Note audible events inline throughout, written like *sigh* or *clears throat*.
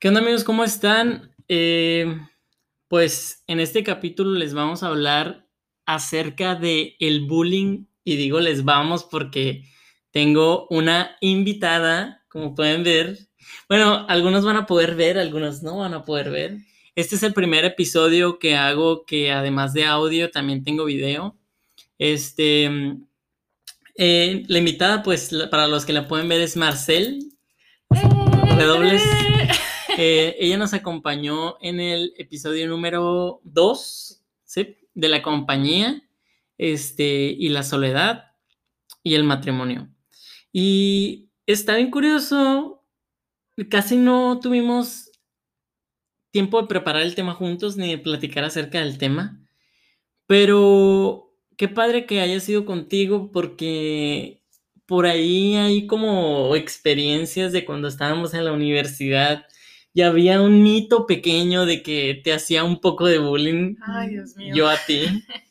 ¿Qué onda amigos? ¿Cómo están? Eh, pues en este capítulo les vamos a hablar acerca de el bullying y digo les vamos porque tengo una invitada, como pueden ver. Bueno, algunos van a poder ver, algunos no van a poder ver. Este es el primer episodio que hago que además de audio también tengo video. Este, eh, la invitada, pues para los que la pueden ver es Marcel. Redobles. Ella nos acompañó en el episodio número 2 ¿sí? de la compañía este, y la soledad y el matrimonio. Y está bien curioso, casi no tuvimos tiempo de preparar el tema juntos ni de platicar acerca del tema, pero qué padre que haya sido contigo porque por ahí hay como experiencias de cuando estábamos en la universidad y había un mito pequeño de que te hacía un poco de bullying. Ay, Dios mío. Yo a ti. *laughs*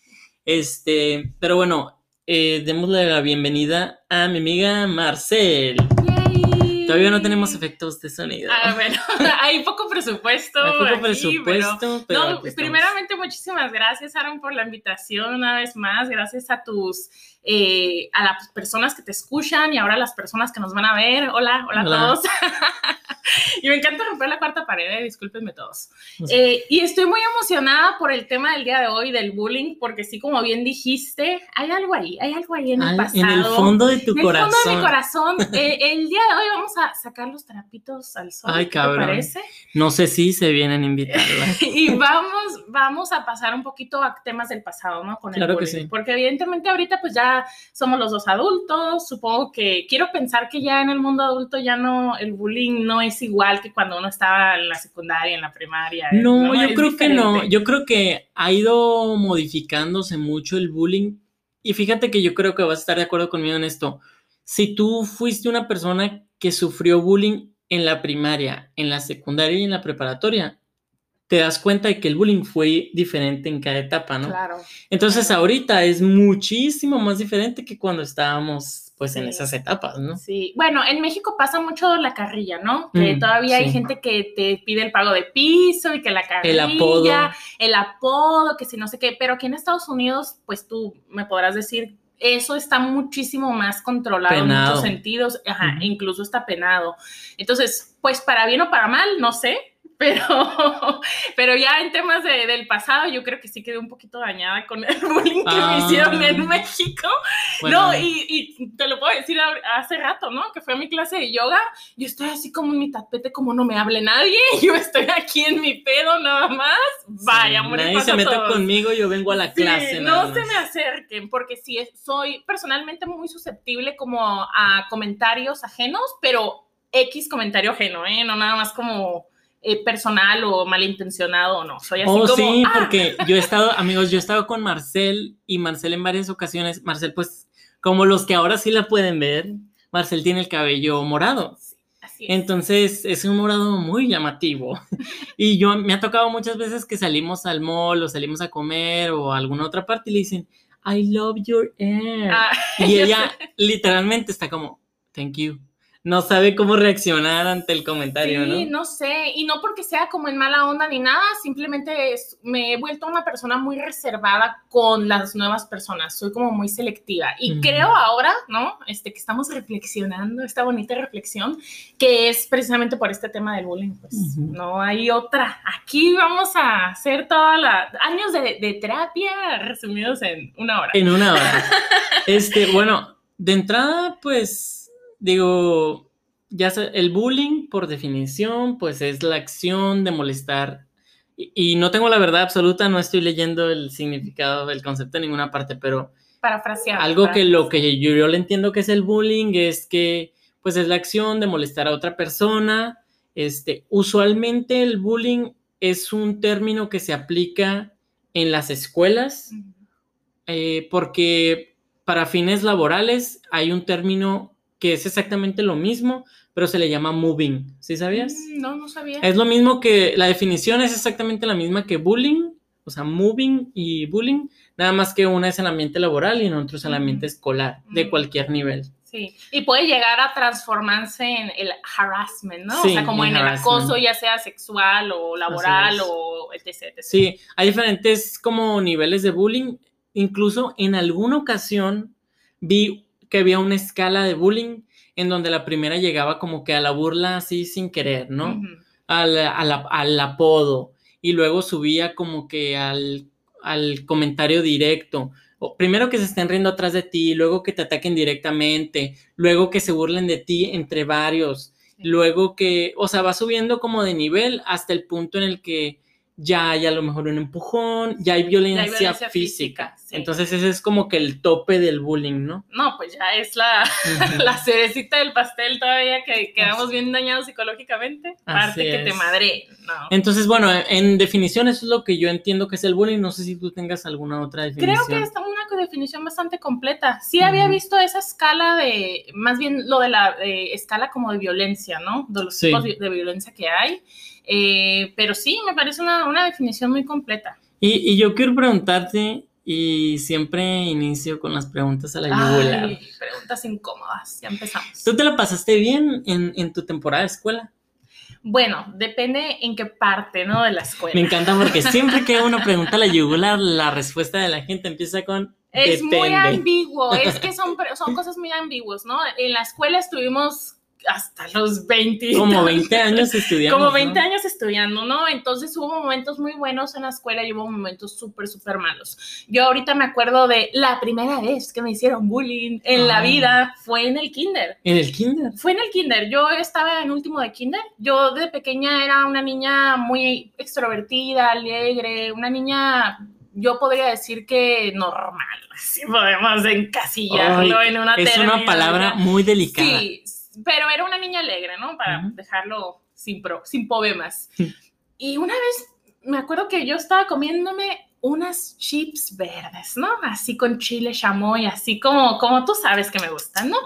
Este, pero bueno, eh, démosle la bienvenida a mi amiga Marcel. Yay. Todavía no tenemos efectos de sonido. Ah, bueno, *laughs* hay poco presupuesto. Hay poco aquí, presupuesto, pero no, primeramente, muchísimas gracias, Aaron, por la invitación una vez más. Gracias a tus, eh, a las personas que te escuchan y ahora a las personas que nos van a ver. Hola, hola, Hola. a todos. *laughs* y me encanta romper la cuarta pared, eh, discúlpenme todos. Eh, y estoy muy emocionada por el tema del día de hoy, del bullying, porque sí, como bien dijiste, hay algo ahí, hay algo ahí en el pasado. en el fondo de tu En el corazón. fondo de mi corazón. *laughs* eh, el día de hoy vamos a sacar los trapitos al sol. Ay, ¿qué cabrón. ¿Te parece? No sé si se vienen a invitarla. *laughs* Y vamos, vamos a pasar un poquito a temas del pasado, ¿no? Con el Claro que bullying. sí. Porque evidentemente ahorita pues ya somos los dos adultos. Supongo que quiero pensar que ya en el mundo adulto ya no, el bullying no es igual que cuando uno estaba en la secundaria, en la primaria. No, yo Es creo que no. diferente. Yo creo que ha ido modificándose mucho el bullying. Y fíjate que yo creo que vas a estar de acuerdo conmigo en esto. Si tú fuiste una persona que sufrió bullying en la primaria, en la secundaria y en la preparatoria, te das cuenta de que el bullying fue diferente en cada etapa, ¿no? Claro. Entonces claro. ahorita es muchísimo más diferente que cuando estábamos pues en esas etapas, ¿no? Sí, bueno, en México pasa mucho la carrilla, ¿no? Que Mm, todavía hay gente que te pide el pago de piso y que la carrilla, apodo. el apodo, que si no sé qué, pero aquí en Estados Unidos, pues tú me podrás decir, eso está muchísimo más controlado en muchos sentidos, ajá, incluso está penado. Entonces, pues para bien o para mal, no sé, pero, *laughs* pero ya en temas de- del pasado, yo creo que sí quedé un poquito dañada con el *laughs* bullying que Ah. me hicieron en México. Bueno, No, y, y te lo puedo decir hace rato, ¿no? Que fue a mi clase de yoga. Yo estoy así como en mi tapete, como no me hable nadie. *laughs* Yo estoy aquí en mi pedo nada más. Vaya, sí, amor, nadie se meta conmigo, yo vengo a la Sí, clase. nada no se me acerquen, porque sí, soy personalmente muy susceptible como a comentarios ajenos, pero X comentario ajeno, ¿eh? No nada más como eh, personal o malintencionado, no. Soy así Oh, como. sí, "Ah, porque yo he estado, amigos, yo he estado con Marcel y Marcel en varias ocasiones, Marcel, pues, como los que ahora sí la pueden ver, Marcel tiene el cabello morado. así es. Entonces es un morado muy llamativo. *laughs* Y yo me ha tocado muchas veces que salimos al mall o salimos a comer o a alguna otra parte y le dicen, I love your hair. Ah, *laughs* y ella literalmente está como, thank you. No sabe cómo reaccionar ante el comentario, Sí, ¿no? no sé, y no porque sea como en mala onda ni nada, simplemente es- me he vuelto una persona muy reservada con las nuevas personas, soy como muy selectiva y creo ahora, ¿no? Este que estamos reflexionando, esta bonita reflexión, que es precisamente por este tema del bullying, pues no hay otra. Aquí vamos a hacer toda la años de, de terapia resumidos en una hora. En una hora. *laughs* Este, bueno, de entrada, pues, digo, ya sé, el bullying, por definición, pues es la acción de molestar. Y, y no tengo la verdad absoluta, no estoy leyendo el significado del concepto en ninguna parte, pero Parafrasear. algo que lo que yo, yo le entiendo que es el bullying es que, pues, es la acción de molestar a otra persona. Este, usualmente el bullying es un término que se aplica en las escuelas eh, porque para fines laborales hay un término que es exactamente lo mismo, pero se le llama moving. ¿Sí sabías? Mm, No, no sabía. Es lo mismo que la definición es exactamente la misma que bullying, o sea, moving y bullying, nada más que una es el ambiente laboral y en otro es el ambiente escolar, de cualquier nivel. Sí, y puede llegar a transformarse en el harassment, ¿no? Sí, o sea, como en en el acoso, ya sea sexual o laboral o etc. etc. Sí, hay diferentes como niveles de bullying. Incluso en alguna ocasión vi que había una escala de bullying en donde la primera llegaba como que a la burla así sin querer, ¿no? Al, al apodo y luego subía como que al, al comentario directo. O primero que se estén riendo atrás de ti, luego que te ataquen directamente, luego que se burlen de ti entre varios, luego que, o sea, va subiendo como de nivel hasta el punto en el que ya hay a lo mejor un empujón, ya hay violencia, violencia física. física, sí. Entonces ese es como que el tope del bullying, ¿no? No, pues ya es la, *laughs* la cerecita del pastel todavía que quedamos bien dañados psicológicamente. Así Parte que te madre. No. Entonces, bueno, en definición eso es lo que yo entiendo que es el bullying. No sé si tú tengas alguna otra definición. Creo que es una definición bastante completa. Sí había visto esa escala de, más bien lo de la escala como de violencia, ¿no? De los Sí. tipos de violencia que hay. Eh, pero sí, me parece una, una definición muy completa. Y, y yo quiero preguntarte, y siempre inicio con las preguntas a la yugular. Preguntas incómodas, ya empezamos. ¿Tú te la pasaste bien en, en tu temporada de escuela? Bueno, depende en qué parte, ¿no? De la escuela. Me encanta porque *laughs* siempre que uno pregunta a la yugular, la respuesta de la gente empieza con Es muy depende. ambiguo, es que *laughs* son, son cosas muy ambiguas, ¿no? En la escuela estuvimos hasta los 20. Como 20 años estudiando. Como 20 años estudiando, ¿no? Entonces hubo momentos muy buenos en la escuela y hubo momentos súper, súper malos. Yo ahorita me acuerdo de la primera vez que me hicieron bullying en la Ah. vida fue en el kinder. En el kinder. Fue en el kinder. Yo estaba en último de kinder. Yo de pequeña era una niña muy extrovertida, alegre, una niña, yo podría decir que normal, si podemos encasillarlo Ay, en una Es una palabra muy delicada. Sí, pero era una niña alegre, ¿no? Para dejarlo sin, pro, sin poemas. y una vez me acuerdo que yo estaba comiéndome unas chips verdes, ¿no? Así con chile chamoy, así como, como tú sabes que me gustan, ¿no?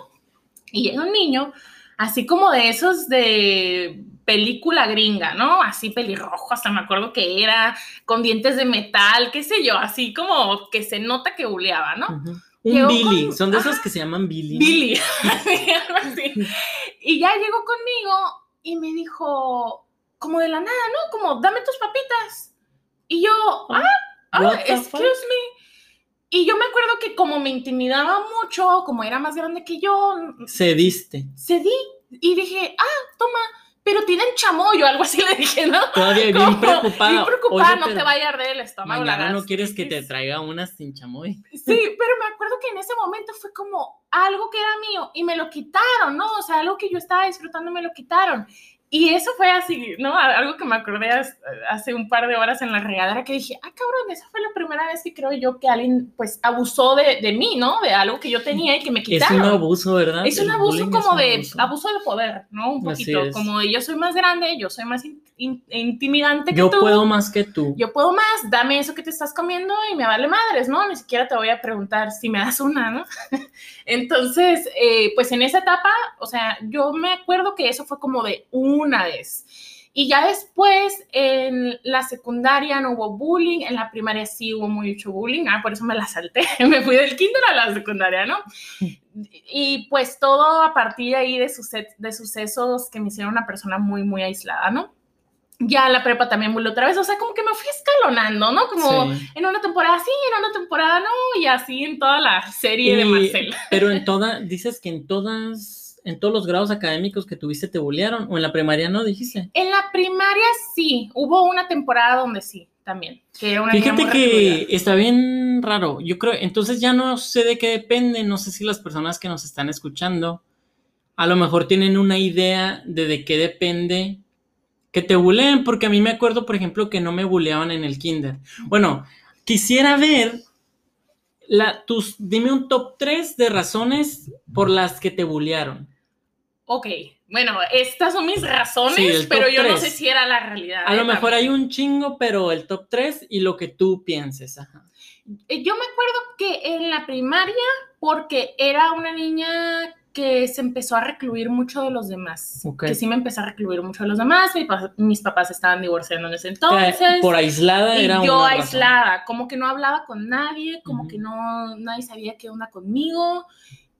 Y llega un niño, así como de esos de película gringa, ¿no? Así pelirrojo, hasta me acuerdo que era, con dientes de metal, qué sé yo, así como que se nota que buleaba, ¿no? Un Billy. con- Son de esos que se llaman Billy. Billy. *laughs* Y ya llegó conmigo y me dijo, como de la nada, ¿no? Como, dame tus papitas. Y yo, ah, ah, the excuse fuck? me. Y yo me acuerdo que como me intimidaba mucho, como era más grande que yo, Cediste. cedí y dije, ah, toma, pero tienen chamoy o algo así *laughs* le dije, ¿no? Todavía bien Como, preocupada. Bien preocupada, Oye, no te vaya a arder el estómago. Mañana no quieres que te traiga unas sin chamoy. Sí, pero me acuerdo que en ese momento fue como algo que era mío y me lo quitaron, ¿no? O sea, algo que yo estaba disfrutando me lo quitaron. Y eso fue así, ¿no? Algo que me acordé hace- un par de horas en la regadera que dije, ah, cabrón, esa fue la primera vez que creo yo que alguien, pues, abusó de, de mí, ¿no? De algo que yo tenía y que me Es quitaron. un abuso, ¿verdad? Es un El abuso como es un de abuso. abuso de poder, ¿no? Un poquito, es. como de yo soy más grande, yo soy más in- in- intimidante que Yo tú puedo más que tú. yo puedo más, dame eso que te estás comiendo y me vale madres, ¿no? Ni siquiera te voy a preguntar si me das una, ¿no? *laughs* Entonces, eh, pues en esa etapa, o sea, yo me acuerdo que eso fue como de una vez. Y ya después, en la secundaria no hubo bullying, en la primaria sí hubo mucho bullying, ah, por eso me la salté, *laughs* me fui del kinder a la secundaria, ¿no? Y pues todo a partir de ahí de, de sucesos que me hicieron una persona muy, muy aislada, ¿no? Ya la prepa también volvió otra vez, o sea, como que me fui escalonando, ¿no? Como Sí. en una temporada sí, en una temporada no, y así en toda la serie de Y- Marcel. Pero en *laughs* toda, dices que en todas, en todos los grados académicos que tuviste te bullearon, o en la primaria no, dijiste. En la primaria sí, hubo una temporada donde sí, también, que una Fíjate que está bien raro. Yo creo, entonces ya no sé de qué depende. No sé si las personas que nos están escuchando a lo mejor tienen una idea de de qué depende que te buleen, porque a mí me acuerdo, por ejemplo, que no me buleaban en el kinder. Bueno, quisiera ver la, tus, dime un top 3 de razones por las que te bulearon. Ok, bueno, estas son mis razones, Sí, pero yo no sé si era la realidad. A ¿eh? lo mejor También. hay un chingo, pero el top 3 y lo que tú pienses. Ajá. Eh, Yo me acuerdo que en la primaria, porque era una niña que se empezó a recluir mucho de los demás. Ok. Que sí me empezó a recluir mucho de los demás. Mi pa- mis papás estaban divorciando en ese entonces. Eh, por aislada y era yo una razón. aislada, como que no hablaba con nadie, como que no, nadie sabía qué onda conmigo.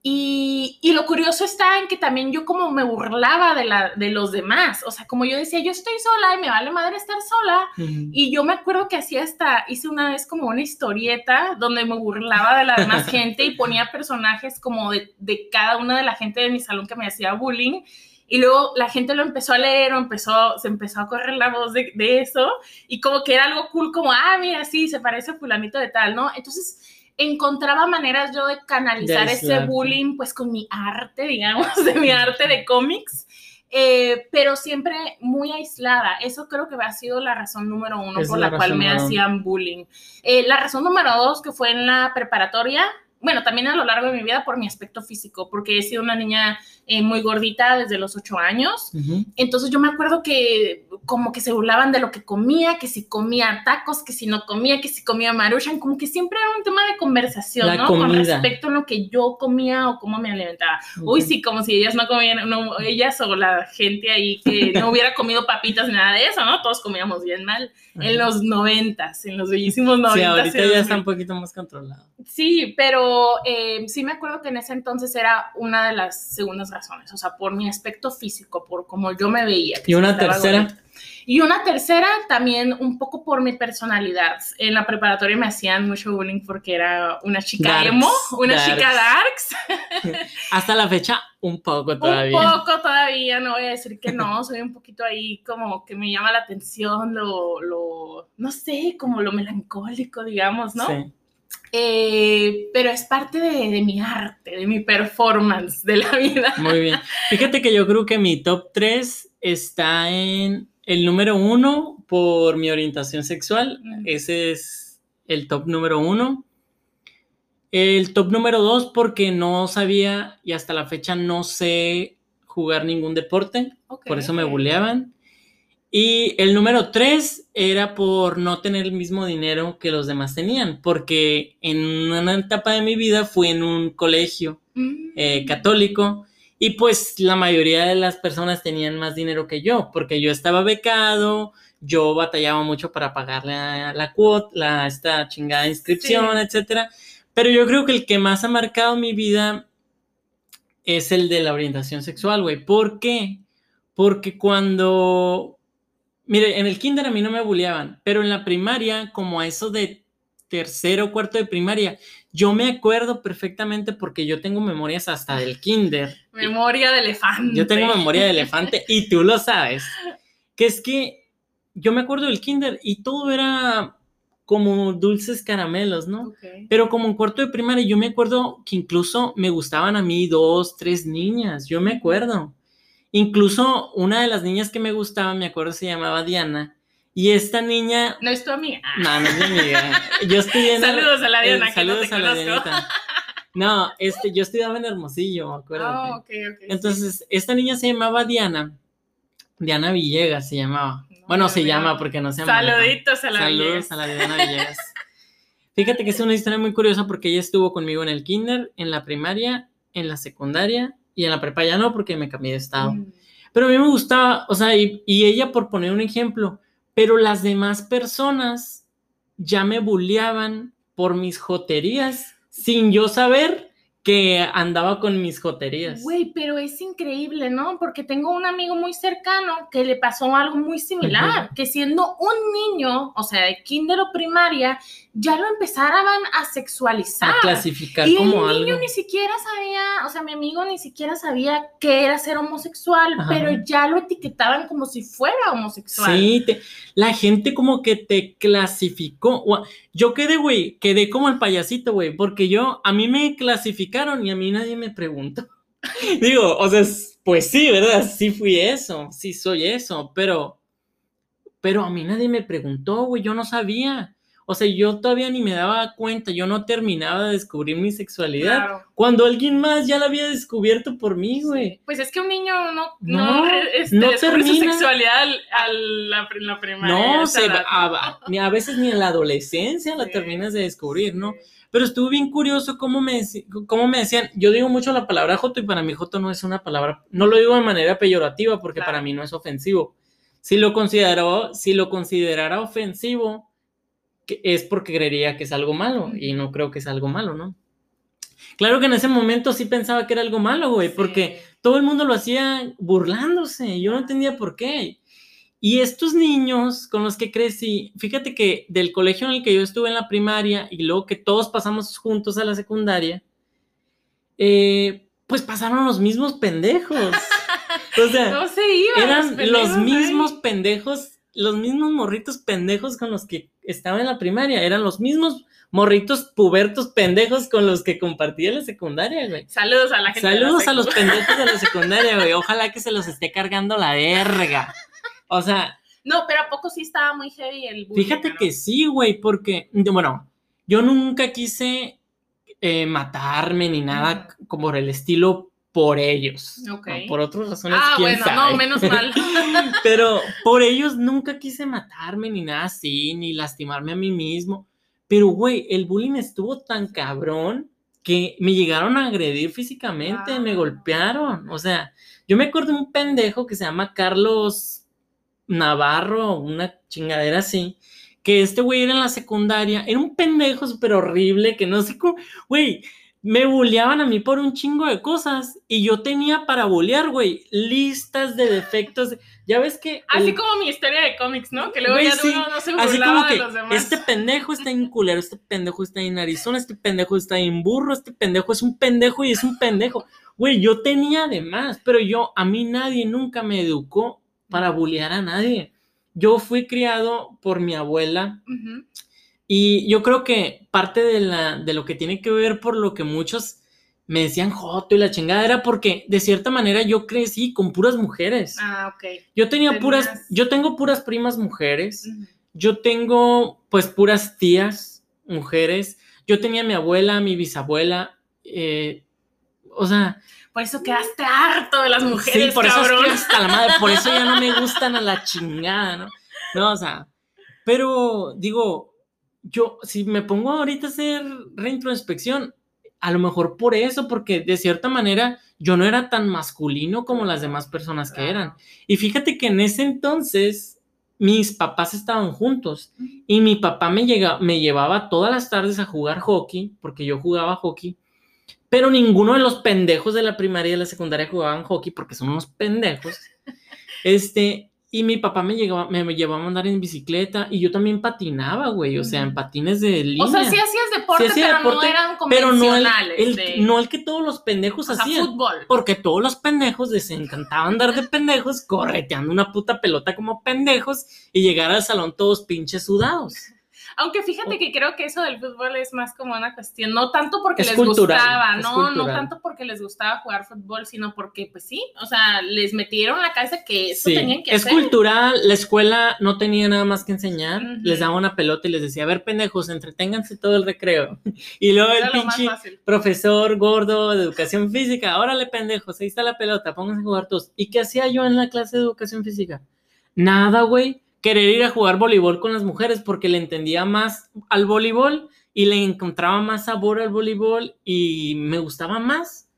Y, y, lo curioso está en que también yo como me burlaba de, la, de los demás, o sea, como yo decía, yo estoy sola y me vale madre estar sola. Y yo me acuerdo que hacía hasta, hice una vez como una historieta donde me burlaba de la demás *laughs* gente y ponía personajes como de, de, cada una de la gente de mi salón que me hacía bullying. Y luego la gente lo empezó a leer o empezó, se empezó a correr la voz de, de eso y como que era algo cool, como, ah, mira, sí, se parece a fulanito de tal, ¿no? Entonces encontraba maneras yo de canalizar ese bullying pues con mi arte, digamos, *laughs* de mi arte de cómics, eh, pero siempre muy aislada. Eso creo que ha sido la razón número uno por la, cual me hacían bullying. Eh, la razón número dos, que fue en la preparatoria, bueno, también a lo largo de mi vida por mi aspecto físico, porque he sido una niña eh, muy gordita desde los ocho años. Entonces yo me acuerdo que como que se burlaban de lo que comía, que si comía tacos, que si no comía, que si comía maruchan, como que siempre era un tema de conversación, ¿no? Con respecto a lo que yo comía o cómo me alimentaba. Uy, sí, como si ellas no comían, no, ellas o la gente ahí que *laughs* no hubiera comido papitas ni nada de eso, ¿no? Todos comíamos bien mal en los noventas, en los bellísimos noventas. Sí, ahorita ya está un poquito más controlado. Sí, pero eh, sí me acuerdo que en ese entonces era una de las segundas razones, o sea, por mi aspecto físico, por cómo yo me veía. ¿Y una tercera? Y una tercera también un poco por mi personalidad. En la preparatoria me hacían mucho bullying porque era una chica emo, una chica darks. *laughs* Hasta la fecha un poco todavía. Un poco todavía, no voy a decir que no, soy un poquito ahí como que me llama la atención lo, lo no sé, como lo melancólico, digamos, ¿no? Sí. Eh, pero es parte de, de, mi arte, de mi performance de la vida. Muy bien. Fíjate que yo creo que mi top 3 está en el número uno por mi orientación sexual. Ese es el top número uno. El top número dos porque no sabía y hasta la fecha no sé jugar ningún deporte. por eso me buleaban. Y el número tres era por no tener el mismo dinero que los demás tenían, porque en una etapa de mi vida fui en un colegio eh, mm. católico y pues la mayoría de las personas tenían más dinero que yo, porque yo estaba becado, yo batallaba mucho para pagarle la, cuota, la, esta chingada inscripción, etcétera. Pero yo creo que el que más ha marcado mi vida es el de la orientación sexual, güey. ¿Por qué? Porque cuando Mire, en el kinder a mí no me bulleaban, pero en la primaria, como a eso de tercero o cuarto de primaria, yo me acuerdo perfectamente porque yo tengo memorias hasta del kinder. Memoria de elefante. Yo tengo memoria de elefante y tú lo sabes. Que es que yo me acuerdo del kinder y todo era como dulces caramelos, ¿no? Pero como en cuarto de primaria, yo me acuerdo que incluso me gustaban a mí dos, tres niñas, yo me acuerdo. Incluso una de las niñas que me gustaba, me acuerdo, se llamaba Diana. Y esta niña. No es tu amiga. No, no es mi amiga. Yo estoy *laughs* Saludos a la Diana. saludos a la Dianita. No, este, yo estudiaba en Hermosillo, me acuerdo. Oh, Entonces, esta niña se llamaba Diana. Diana Villegas se llamaba. bueno, se llama porque no se llama. Saluditos a la Saludos a la Diana Villegas. Fíjate que es una historia muy curiosa porque ella estuvo conmigo en el kinder, en la primaria, en la secundaria y en la prepa ya no porque me cambié de estado. Mm. Pero a mí me gustaba, o sea, y, y, ella por poner un ejemplo, pero las demás personas ya me bulleaban por mis joterías sin yo saber que andaba con mis joterías. Güey, pero es increíble, ¿no? Porque tengo un amigo muy cercano que le pasó algo muy similar, que siendo un niño, o sea, de kinder o primaria, ya lo empezaran a sexualizar. A clasificar y como el niño ni siquiera sabía, o sea, mi amigo ni siquiera sabía qué era ser homosexual, pero ya lo etiquetaban como si fuera homosexual. Sí, la gente como que te clasificó. Yo quedé, güey, quedé como el payasito, güey, porque yo, a mí me clasificaron y a mí nadie me preguntó. *laughs* Digo, o sea, pues sí, ¿verdad? Sí fui eso, sí soy eso, pero, pero a mí nadie me preguntó, güey, yo no sabía. O sea, yo todavía ni me daba cuenta, yo no terminaba de descubrir mi sexualidad. Cuando alguien más ya la había descubierto por mí, güey. Pues es que un niño no, no, este, no termina. su sexualidad a la, la primaria. No, se, a, a, veces ni en la adolescencia la terminas de descubrir, ¿no? Pero estuvo bien curioso cómo me, cómo me decían, yo digo mucho la palabra joto y para mí joto no es una palabra, no lo digo de manera peyorativa porque para mí no es ofensivo. Si lo consideró, si lo considerara ofensivo, es porque creería que es algo malo y no creo que es algo malo, ¿no? Claro que en ese momento sí pensaba que era algo malo, güey, porque todo el mundo lo hacía burlándose. Yo no entendía por qué. Y estos niños con los que crecí, fíjate que del colegio en el que yo estuve en la primaria y luego que todos pasamos juntos a la secundaria, eh, pues pasaron los mismos pendejos. *laughs* O sea, No se iban. eran los pendejos los mismos pendejos, los mismos morritos pendejos con los que estaba en la primaria, eran los mismos morritos pubertos pendejos con los que compartía la secundaria, güey. Saludos a la gente. la Saludos a los pendejos de la *laughs* secundaria, güey. Ojalá que se los esté cargando la verga. O sea, No, pero ¿a poco sí estaba muy heavy el bullying? fíjate ¿no? que sí, güey, porque, bueno, yo nunca quise eh, matarme ni nada como por el estilo por ellos. Ok. ¿no? Por otras razones, Ah, quién bueno, sabe. no, menos mal. *laughs* Pero por ellos nunca quise matarme ni nada así, ni lastimarme a mí mismo. Pero, güey, el bullying estuvo tan cabrón que me llegaron a agredir físicamente, me golpearon. O sea, yo me acuerdo de un pendejo que se llama Carlos Navarro, una chingadera así, que este güey era en la secundaria, era un pendejo súper horrible, que no sé cómo, güey, me bulleaban a mí por un chingo de cosas y yo tenía para bullear, güey, listas de defectos. Ya ves que... Así el- como mi historia de cómics, ¿no? Que luego Güey, ya sí, uno no se Así como que de los demás. este pendejo está en culero, este pendejo está en Arizona, este pendejo está en burro, este pendejo es un pendejo y es un pendejo. Güey, yo tenía de más, pero yo, a mí nadie nunca me educó para bullear a nadie. Yo fui criado por mi abuela Ujú. Y yo creo que parte de, la, de lo que tiene que ver por lo que muchos me decían joto y la chingada era porque de cierta manera yo crecí con puras mujeres. Ah, ok. Yo tenía tenías- puras, yo tengo puras primas mujeres. Yo tengo pues puras tías, mujeres. Yo tenía a mi abuela, mi bisabuela. eh, o sea, Por eso quedaste harto de las mujeres, sí, por eso hasta la madre. Por eso ya no me *laughs* gustan a la chingada, ¿no? No, o sea, pero digo, yo si me pongo ahorita a hacer reintrospección, a lo mejor por eso, porque de cierta manera yo no era tan masculino como las demás personas que eran. Y fíjate que en ese entonces mis papás estaban juntos y mi papá me, llega, me llevaba todas las tardes a jugar hockey, porque yo jugaba hockey, pero ninguno de los pendejos de la primaria y de la secundaria jugaban hockey porque son unos pendejos. *laughs* Este, y mi papá me, llegaba, me, me llevaba a andar en bicicleta y yo también patinaba, güey, o sea, en patines de línea. O sea, sí hacías deporte, Sí hacía pero deporte, no eran pero no el, convencionales. el- de- no el que todos los pendejos o sea, hacían. fútbol. Porque todos los pendejos les encantaba andar de pendejos correteando una puta pelota como pendejos y llegar al salón todos pinches sudados. Aunque fíjate que creo que eso del fútbol es más como una cuestión, no tanto porque Es les cultural, gustaba, es no, no tanto porque les gustaba jugar fútbol, sino porque, pues sí, o sea, les metieron la cabeza que eso Sí, tenían que es hacer. cultural, la escuela no tenía nada más que enseñar, les daba una pelota y les decía, a ver pendejos, entreténganse todo el recreo. *laughs* Y luego el Era más pinche profesor gordo de educación física, órale pendejos, ahí está la pelota, pónganse a jugar todos. ¿Y qué hacía yo en la clase de educación física? Nada, güey. Querer ir a jugar voleibol con las mujeres porque le entendía más al voleibol y le encontraba más sabor al voleibol y me gustaba más.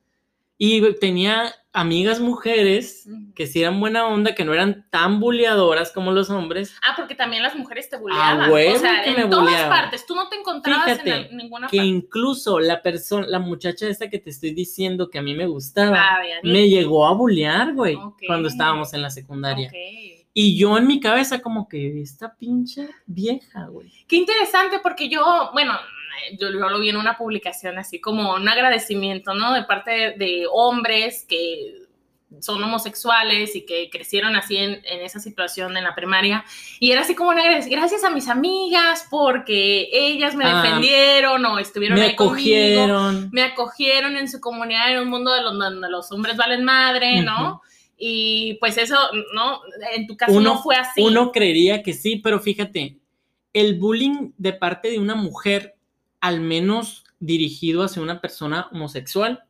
Y tenía amigas mujeres que sí eran buena onda, que no eran tan bulleadoras como los hombres. Ah, porque también las mujeres te bulleaban. huevo o sea, que en me todas bulleaban. partes. Tú no te encontrabas Fíjate en ninguna Que parte. incluso la persona, la muchacha esta que te estoy diciendo que a mí me gustaba, Ah, me llegó a bullear, güey, Ok. cuando estábamos en la secundaria. Ok. Y yo en mi cabeza como que esta pinche vieja, güey. Qué interesante, porque yo, bueno, yo, yo lo vi en una publicación así como un agradecimiento, ¿no? De parte de, hombres que son homosexuales y que crecieron así en, en esa situación en la primaria. Y era así como un agradecimiento, gracias a mis amigas porque ellas me Ah, defendieron o estuvieron Me ahí conmigo. acogieron. Me acogieron en su comunidad en un mundo de los, donde los hombres valen madre, ¿no? Y pues eso, ¿no? En tu caso Uno- no fue así. Uno creería que sí, pero fíjate, el bullying de parte de una mujer, al menos dirigido hacia una persona homosexual,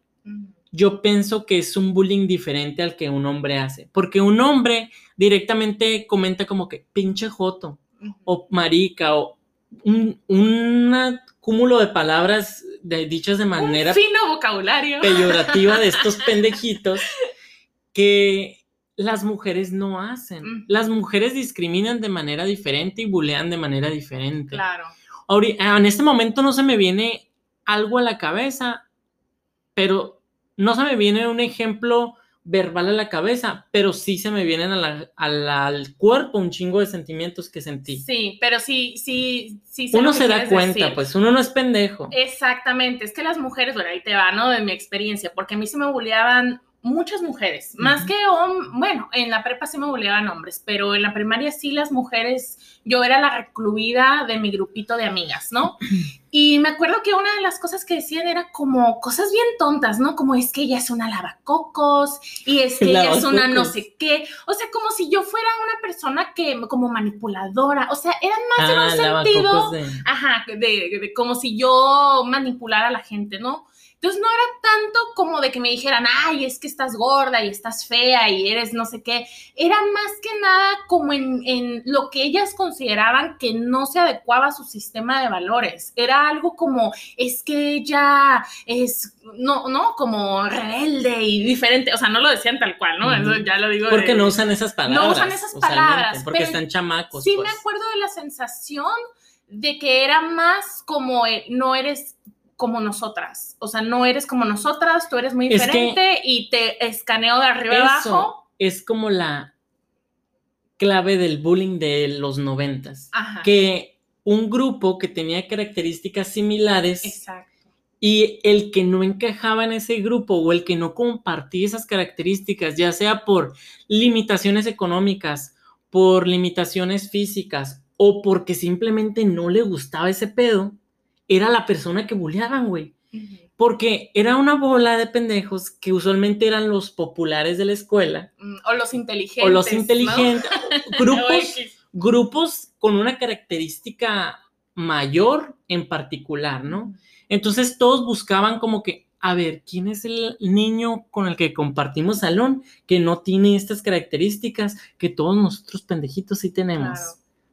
yo pienso que es un bullying diferente al que un hombre hace. Porque un hombre directamente comenta como que pinche joto o marica o un un cúmulo de palabras de- dichas de manera Un fino vocabulario. peyorativa de estos *laughs* pendejitos que las mujeres no hacen. Ujú. Las mujeres discriminan de manera diferente y bulean de manera diferente. Claro. Ahori- En este momento no se me viene algo a la cabeza, pero no se me viene un ejemplo verbal a la cabeza, pero sí se me vienen al cuerpo un chingo de sentimientos que sentí. Sí, pero sí, sí, sí. Uno se da cuenta, pues uno no es pendejo. Exactamente, es que las mujeres, bueno, ahí te va, ¿no? De mi experiencia, porque a mí se me bulleaban muchas mujeres, más que hombres, bueno, en la prepa sí me bulleaban hombres, pero en la primaria sí las mujeres, yo era la recluida de mi grupito de amigas, ¿no? *clears throat* Y me acuerdo que una de las cosas que decían era como cosas bien tontas, ¿no? Como es que ella es una lavacocos y es que ella es una no sé qué, o sea, como si yo fuera una persona que, como manipuladora, o sea, eran más en un ah, sentido, ajá, de como si yo manipulara a la gente, ¿no? Entonces no era tanto como de que me dijeran, ay, es que estás gorda y estás fea y eres no sé qué. Era más que nada como en, lo que ellas consideraban que no se adecuaba a su sistema de valores. Era algo como, es que ella es, no, no, como rebelde y diferente. O sea, no lo decían tal cual, ¿no? Eso ya lo digo. Porque no usan esas palabras. No usan esas palabras. Porque están chamacos. Sí me pues. acuerdo de la sensación de que era más como, no eres como nosotras. O sea, no eres como nosotras, tú eres muy diferente y te escaneo de arriba abajo. Es como la clave del bullying de los noventas. Que un grupo que tenía características similares. Exacto. Y el que no encajaba en ese grupo o el que no compartía esas características, ya sea por limitaciones económicas, por limitaciones físicas o porque simplemente no le gustaba ese pedo, era la persona que bulleaban, güey. Porque era una bola de pendejos que usualmente eran los populares de la escuela. Mm, o los inteligentes. O los inteligentes. *laughs* Grupos, grupos con una característica mayor en particular, ¿no? Entonces todos buscaban como que, a ver, ¿quién es el niño con el que compartimos salón que no tiene estas características que todos nosotros pendejitos sí tenemos?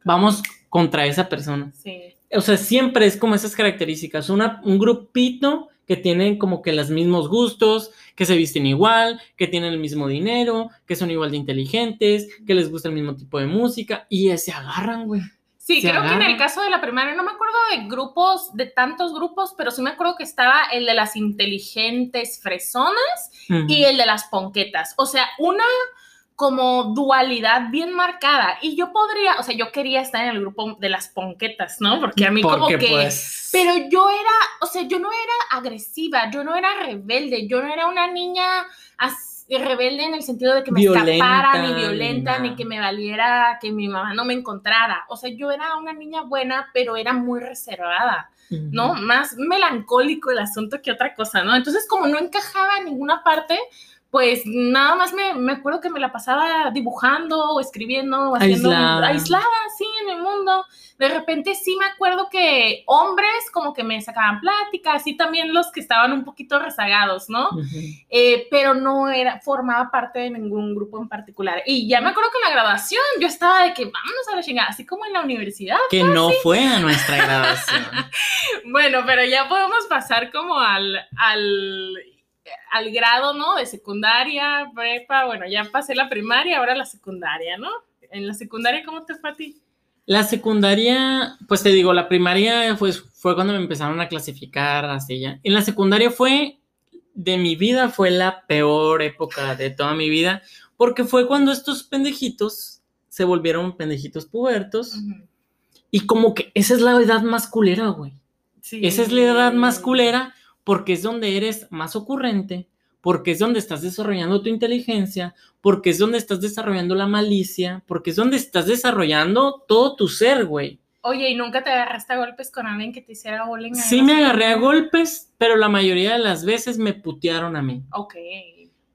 Vamos contra esa persona. Sí o sea, siempre es como esas características, una, un grupito que tienen como que los mismos gustos, que se visten igual, que tienen el mismo dinero, que son igual de inteligentes, que les gusta el mismo tipo de música y se agarran, güey. Sí, creo que en el caso de la primaria, no me acuerdo de grupos, de tantos grupos, pero sí me acuerdo que estaba el de las inteligentes fresonas y el de las ponquetas. O sea, una como dualidad bien marcada. Y yo podría, o sea, yo quería estar en el grupo de las ponquetas, ¿no? Porque a mí como que... Pues... Pero yo era, o sea, yo no era agresiva, yo no era rebelde, yo no era una niña rebelde en el sentido de que me escapara, ni violenta, ni, que me valiera que mi mamá no me encontrara. O sea, yo era una niña buena, pero era muy reservada. ¿no? Más melancólico el asunto que otra cosa, ¿no? Entonces, como no encajaba en ninguna parte, pues nada más me, me, acuerdo que me la pasaba dibujando o escribiendo o haciendo aislada. aislada, sí, en el mundo. De repente sí me acuerdo que hombres como que me sacaban pláticas y también los que estaban un poquito rezagados, ¿no? Eh, pero no era, formaba parte de ningún grupo en particular. Y ya me acuerdo que en la graduación yo estaba de que vámonos a la chingada, así como en la universidad. Que no fue a nuestra graduación. *laughs* bueno, pero ya podemos pasar como al, al al grado, ¿no? De secundaria, prepa, bueno, ya pasé la primaria, ahora la secundaria, ¿no? En la secundaria, ¿cómo te fue a ti? La secundaria, pues te digo, la primaria fue, fue cuando me empezaron a clasificar así ya. En la secundaria fue, de mi vida, fue la peor época de toda mi vida, porque fue cuando estos pendejitos se volvieron pendejitos pubertos. Y como que esa es la edad más culera, güey. Sí. Esa es la edad más culera porque es donde eres más ocurrente, porque es donde estás desarrollando tu inteligencia, porque es donde estás desarrollando la malicia, porque es donde estás desarrollando todo tu ser, güey. Oye, ¿y nunca te agarraste a golpes con alguien que te hiciera bullying? Sí me agarré a golpes, pero la mayoría de las veces me putearon a mí. Ok.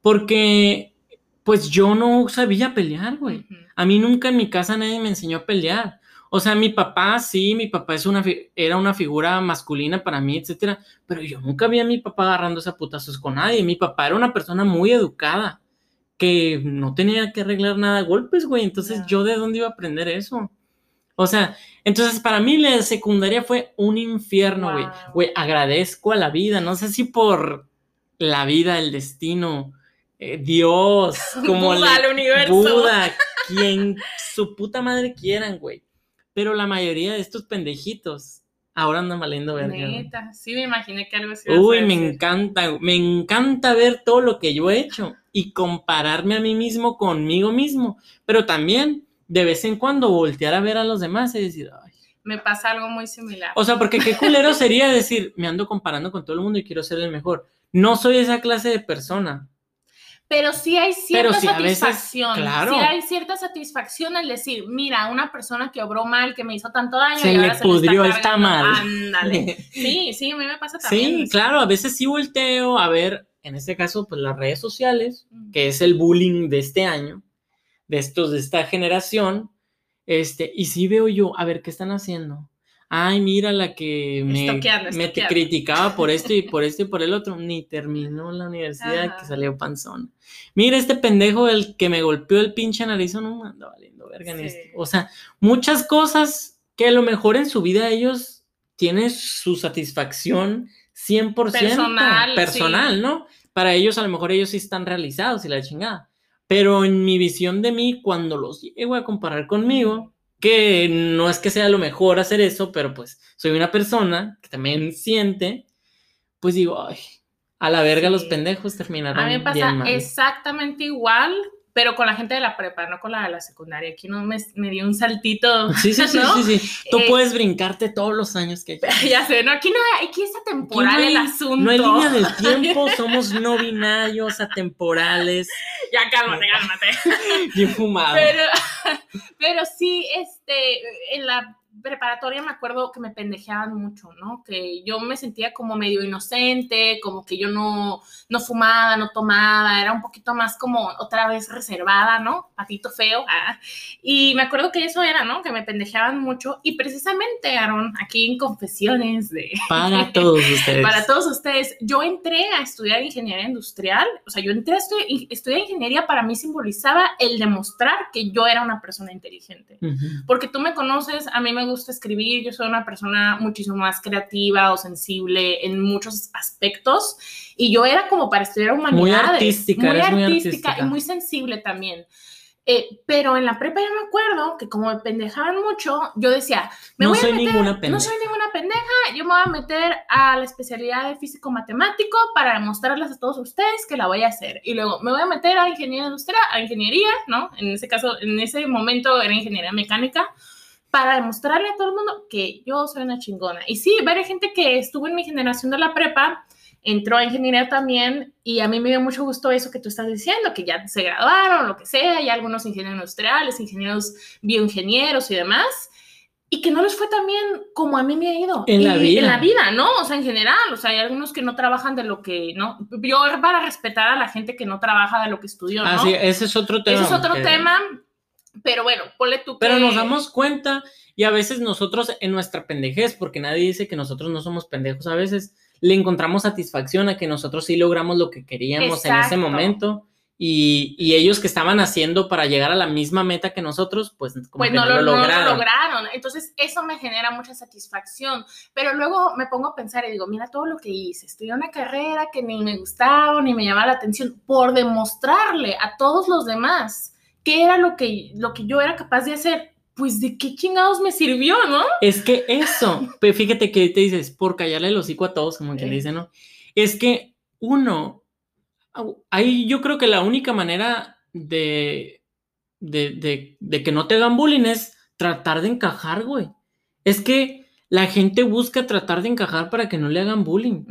Porque, pues yo no sabía pelear, güey. A mí nunca en mi casa nadie me enseñó a pelear. O sea, mi papá, sí, mi papá es una, era una figura masculina para mí, etcétera, pero yo nunca vi a mi papá agarrándose a putazos con nadie. Mi papá era una persona muy educada, que no tenía que arreglar nada a golpes, güey. Entonces, ¿yo de dónde iba a aprender eso? O sea, entonces para mí la secundaria fue un infierno, güey. Güey, agradezco a la vida, no sé si por la vida, el destino, eh, Dios, *laughs* como Buda, el universo. Buda, quien su puta madre quieran, güey. Pero la mayoría de estos pendejitos ahora anda valiendo verga. Neta, sí me imaginé que algo así. Uy, me decir. encanta, me encanta ver todo lo que yo he hecho y compararme a mí mismo conmigo mismo, pero también de vez en cuando voltear a ver a los demás y decir, ay. Me pasa algo muy similar. O sea, porque qué culero *laughs* sería decir, me ando comparando con todo el mundo y quiero ser el mejor. No soy esa clase de persona. Pero sí hay cierta sí, veces, satisfacción. claro. Sí hay cierta satisfacción al decir, mira, una persona que obró mal, que me hizo tanto daño. Se y le ahora se pudrió está esta cargando". mal. Ándale. *laughs* Sí, sí, a mí me pasa también. Sí, claro, a veces sí volteo a ver, en este caso, pues las redes sociales, que es el bullying de este año, de estos, de esta generación, este, y sí veo yo, a ver, ¿qué están haciendo? Ay, mira la que me, Estoqueando, me estoqueando. criticaba por esto y por *laughs* esto y por el otro, ni terminó la universidad Ajá. que salió panzón. Mira este pendejo, el que me golpeó el pinche narizón, no anda valiendo verga Sí. este. O sea, muchas cosas que a lo mejor en su vida ellos tienen su satisfacción 100% Personal, personal, sí. ¿no? Para ellos a lo mejor ellos sí están realizados y la chingada. Pero en mi visión de mí, cuando los llego a comparar conmigo, que no es que sea lo mejor hacer eso, pero pues soy una persona que también siente, pues digo, ay, a la verga los pendejos terminaron A mí me bien pasa mal. exactamente igual, pero con la gente de la prepa, no con la de la secundaria. Aquí no me, me dio un saltito. Sí, sí, sí, *laughs* ¿no? sí, sí. Tú Eh, puedes brincarte todos los años que *laughs* Ya sé, no, aquí no hay, aquí está Aquí temporal no hay- el asunto. No hay línea del *laughs* tiempo, somos no binarios, atemporales, Ya cálmate, cálmate. bien fumados. Pero, pero sí, este, en la preparatoria me acuerdo que me pendejeaban mucho, ¿no? Que yo me sentía como medio inocente, como que yo no, no fumaba, no tomaba, era un poquito más como otra vez reservada, ¿no? Patito feo. ah. Y me acuerdo que eso era, ¿no? Que me pendejeaban mucho. Y precisamente, Aaron, aquí en Confesiones de, Para *laughs* todos ustedes. para todos ustedes, yo entré a estudiar ingeniería industrial, o sea, yo entré a estudiar, estudiar ingeniería para mí simbolizaba el demostrar que yo era una persona inteligente. Ujú. Porque tú me conoces, a mí me gusta escribir, yo soy una persona muchísimo más creativa o sensible en muchos aspectos y yo era como para estudiar humanidades. artística, muy eres muy artística artística. y muy sensible también. Eh, pero en la prepa yo me acuerdo que como me pendejaban mucho, yo decía, me No voy a soy meter- ninguna pendeja. No soy ninguna pendeja, yo me voy a meter a la especialidad de físico-matemático para demostrarles a todos ustedes que la voy a hacer. Y luego me voy a meter a ingeniería industrial, a ingeniería, ¿no? En ese caso, en ese momento era ingeniería mecánica, para demostrarle a todo el mundo que yo soy una chingona. Y sí, varias gente que estuvo en mi generación de la prepa entró a ingeniería también y a mí me dio mucho gusto eso que tú estás diciendo, que ya se graduaron, lo que sea, y algunos ingenieros industriales, ingenieros bioingenieros y demás, y que no les fue tan bien como a mí me ha ido. En la vida. En la vida, ¿no? O sea, en general, o sea, hay algunos que no trabajan de lo que, ¿no? Yo para respetar a la gente que no trabaja de lo que estudió, ¿no? Ah, sí, ese es otro tema. Ese es otro que- tema, pero bueno, ponle tú que... Pero nos damos cuenta y a veces nosotros en nuestra pendejez, porque nadie dice que nosotros no somos pendejos, a veces le encontramos satisfacción a que nosotros sí logramos lo que queríamos en ese momento y, y ellos que estaban haciendo para llegar a la misma meta que nosotros, pues como pues que no, lo, no lo lograron. lograron. Entonces, eso me genera mucha satisfacción. Pero luego me pongo a pensar y digo, mira todo lo que hice. Estudié una carrera que ni me gustaba ni me llamaba la atención por demostrarle a todos los demás qué era lo que, lo que yo era capaz de hacer. Pues de qué chingados me sirvió, ¿no? Es que eso, *laughs* pues fíjate que te dices, por callarle el hocico a todos, como quien Eh. dice, ¿no? Es que uno, ahí yo creo que la única manera de, de, de, de que no te hagan bullying es tratar de encajar, güey. Es que la gente busca tratar de encajar para que no le hagan bullying.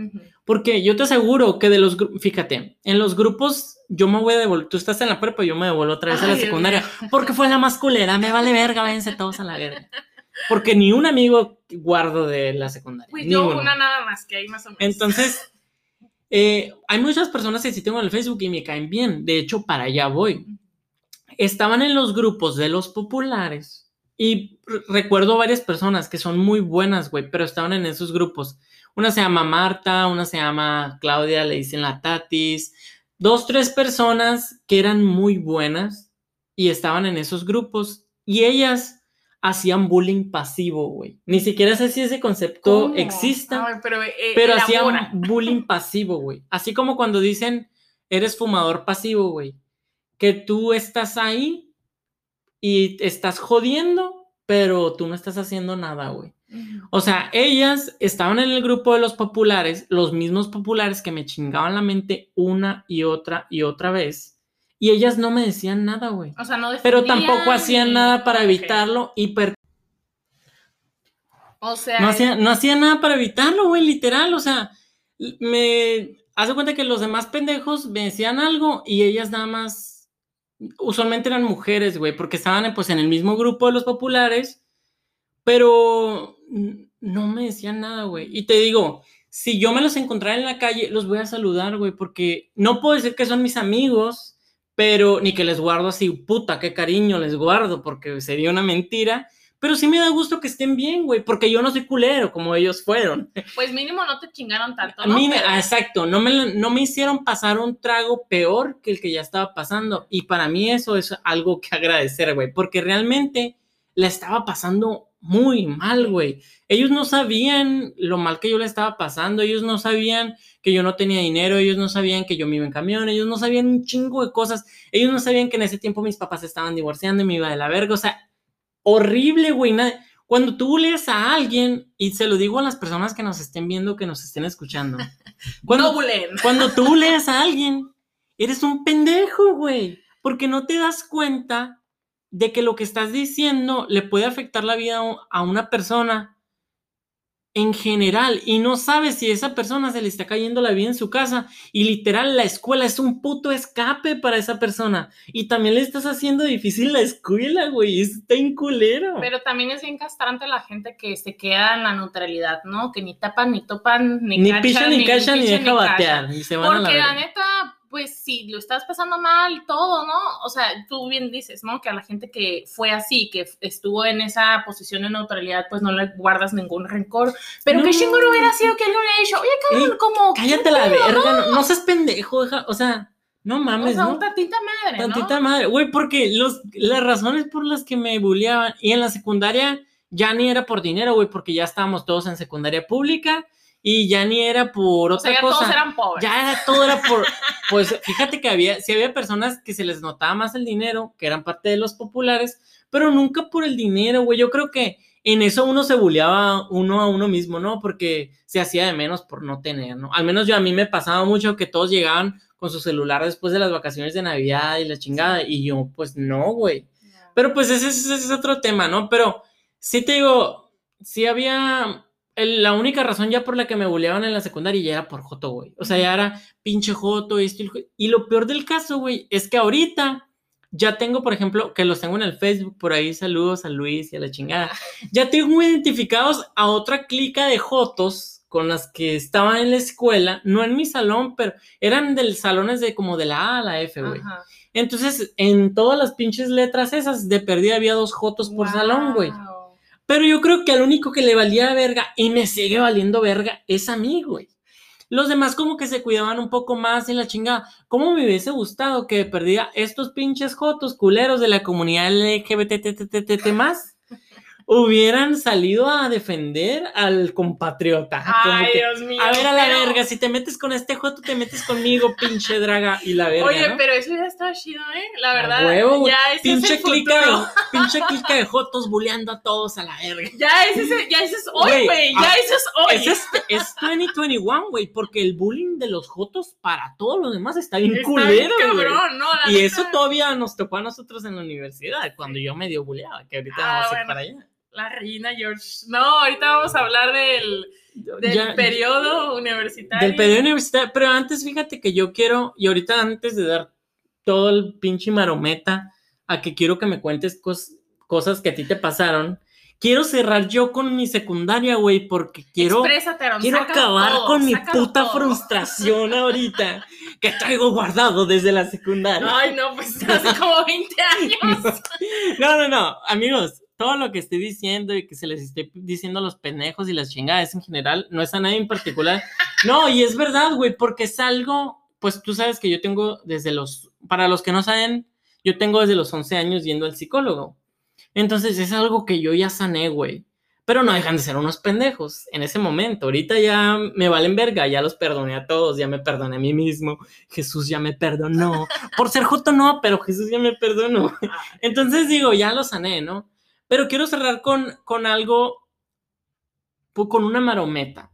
Porque yo te aseguro que de los fíjate, en los grupos yo me voy a devolver, tú estás en la prepa, yo me devuelvo otra vez a la Ay, Dios secundaria, porque fue la más culera, me vale verga, váyanse todos a la verga. Porque ni un amigo guardo de la secundaria. Pues ni yo uno. una nada más que hay más o menos. Entonces, eh, hay muchas personas que sí tengo en el Facebook y me caen bien. De hecho, para allá voy. Estaban en los grupos de los populares y re- recuerdo varias personas que son muy buenas, güey, pero estaban en esos grupos. Una se llama Marta, una se llama Claudia, le dicen la Tatis. Dos, tres personas que eran muy buenas y estaban en esos grupos y ellas hacían bullying pasivo, güey. Ni siquiera sé si ese concepto ¿Cómo? exista pero eh, pero elabora. hacían *laughs* bullying pasivo, güey. Así como cuando dicen, eres fumador pasivo, güey. Que tú estás ahí y estás jodiendo, pero tú no estás haciendo nada, güey. O sea, ellas estaban en el grupo de los populares, los mismos populares que me chingaban la mente una y otra y otra vez. Y ellas no me decían nada, güey. O sea, no Pero tampoco hacían ni- nada para evitarlo y per- O sea, no hacían no hacían nada para evitarlo, güey, literal. O sea, me hace cuenta que los demás pendejos me decían algo y ellas nada más, usualmente eran mujeres, güey, porque estaban pues en el mismo grupo de los populares, pero no me decían nada, güey. Y te digo, si yo me los encontrara en la calle, los voy a saludar, güey, porque no puedo decir que son mis amigos, pero ni que les guardo así, puta, qué cariño les guardo, porque sería una mentira. Pero sí me da gusto que estén bien, güey, porque yo no soy culero como ellos fueron. *laughs* pues mínimo no te chingaron tanto, ¿no? mí, Pero- ah, exacto, no me, no me hicieron pasar un trago peor que el que ya estaba pasando. Y para mí eso es algo que agradecer, güey, porque realmente la estaba pasando muy mal, güey. Ellos no sabían lo mal que yo le estaba pasando, ellos no sabían que yo no tenía dinero, ellos no sabían que yo me iba en camión, ellos no sabían un chingo de cosas, ellos no sabían que en ese tiempo mis papás estaban divorciando y me iba de la verga, o sea, horrible, güey. Cuando tú lees a alguien, y se lo digo a las personas que nos estén viendo, que nos estén escuchando, *laughs* cuando, no *laughs* cuando tú lees a alguien, eres un pendejo, güey, porque no te das cuenta de que lo que estás diciendo le puede afectar la vida a una persona en general y no sabes si a esa persona se le está cayendo la vida en su casa y literal la escuela es un puto escape para esa persona y también le estás haciendo difícil la escuela, güey, está en culero. Pero también es bien castrante la gente que se queda en la neutralidad, ¿no? Que ni tapan, ni topan, ni, ni cachan, ni cachan ni pichan, deja batear, y se van a la neta, pues si lo estás pasando mal todo, ¿no? O sea, tú bien dices, ¿no? Que a la gente que fue así, que estuvo en esa posición de neutralidad, pues no le guardas ningún rencor. Pero No. chingón hubiera sido que él le hubiera dicho, oye, cabrón, Ey, como. Cállate la verga, no, no seas pendejo, deja- o sea, no O mames, sea, ¿no? un tantita madre, ¿no? Tantita madre, güey, porque los, las razones por las que me bulleaban, y en la secundaria ya ni era por dinero, güey, porque ya estábamos todos en secundaria pública, y ya ni era por O sea, otra ya cosa. todos eran pobres. Ya era todo era por, *laughs* pues fíjate que había, sí había personas que se les notaba más el dinero, que eran parte de los populares, pero nunca por el dinero, güey. Yo creo que en eso uno se bulleaba uno a uno mismo, ¿no? Porque se hacía de menos por no tener, ¿no? Al menos yo a mí me pasaba mucho que todos llegaban con su celular después de las vacaciones de Navidad y la chingada, y yo, pues no, güey. Pero pues ese, ese es otro tema, ¿no? Pero sí te digo, sí había. La única razón ya por la que me buleaban en la secundaria ya era por Joto, güey. O sea, ya era pinche Joto, esto y lo- Y lo peor del caso, güey, es que ahorita ya tengo, por ejemplo, que los tengo en el Facebook, por ahí saludos a Luis y a la chingada. *laughs* Ya tengo identificados a otra clica de Jotos con las que estaba en la escuela, no en mi salón, pero eran del salones de como de la A a la F, güey. Entonces, en todas las pinches letras esas, de perdida había dos jotos por salón, güey. Pero yo creo que al único que le valía verga y me sigue valiendo verga es a mí, güey. Los demás como que se cuidaban un poco más en la chingada. ¿Cómo me hubiese gustado que de perdida estos pinches jotos culeros de la comunidad LGBTTTT más hubieran salido a defender al compatriota? Ay, que, Dios mío. a ver a la pero- verga, si te metes con este joto, te metes conmigo, pinche draga y la verga. Oye, ¿no? pero eso ya está chido, ¿eh? La verdad. huevo, ya ese pinche es el clica de, *laughs* pinche clica de jotos buleando a todos a la verga. Ya ese es, ya ese es hoy, Güey. Ya ese es hoy. Es, este- es 2021, güey, porque el bullying de los jotos para todos los demás está bien Está bien culero, güey. cabrón, ¿no? Y neta, eso todavía nos tocó a nosotros en la universidad, cuando yo medio buleaba, que ahorita Ah, vamos a ir bueno. para allá. La reina George. No, ahorita vamos a hablar del, del Ya- periodo universitario. Del periodo universitario, pero antes fíjate que yo quiero, y ahorita antes de dar todo el pinche marometa, a que quiero que me cuentes cos- cosas que a ti te pasaron, quiero cerrar yo con mi secundaria, güey, porque quiero... Aaron, Quiero acabar todo, con mi puta todo. frustración ahorita *laughs* que traigo guardado desde la secundaria. Ay, no, pues hace como 20 años. *laughs* No, no, no, amigos, todo lo que estoy diciendo y que se les esté diciendo a los pendejos y las chingadas en general, no es a nadie en particular. No, y es verdad, güey, porque es algo, pues tú sabes que yo tengo desde los, para los que no saben, yo tengo desde los 11 años yendo al psicólogo. Entonces es algo que yo ya sané, güey. Pero no dejan de ser unos pendejos en ese momento. Ahorita ya me valen verga, ya los perdoné a todos, ya me perdoné a mí mismo. Jesús ya me perdonó. Por ser joto no, pero Jesús ya me perdonó. *laughs* Entonces digo, ya lo sané, ¿no? Pero quiero cerrar con, con algo pu- con una marometa.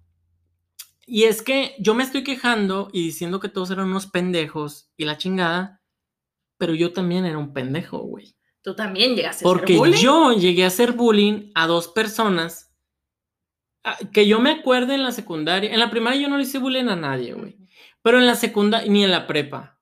Y es que yo me estoy quejando y diciendo que todos eran unos pendejos y la chingada, pero yo también era un pendejo, güey. Tú también llegaste a Porque ser bullying. yo llegué a hacer bullying a dos personas que yo me acuerdo en la secundaria. En la primaria yo no le hice bullying a nadie, güey. Pero en la secundaria, ni en la prepa.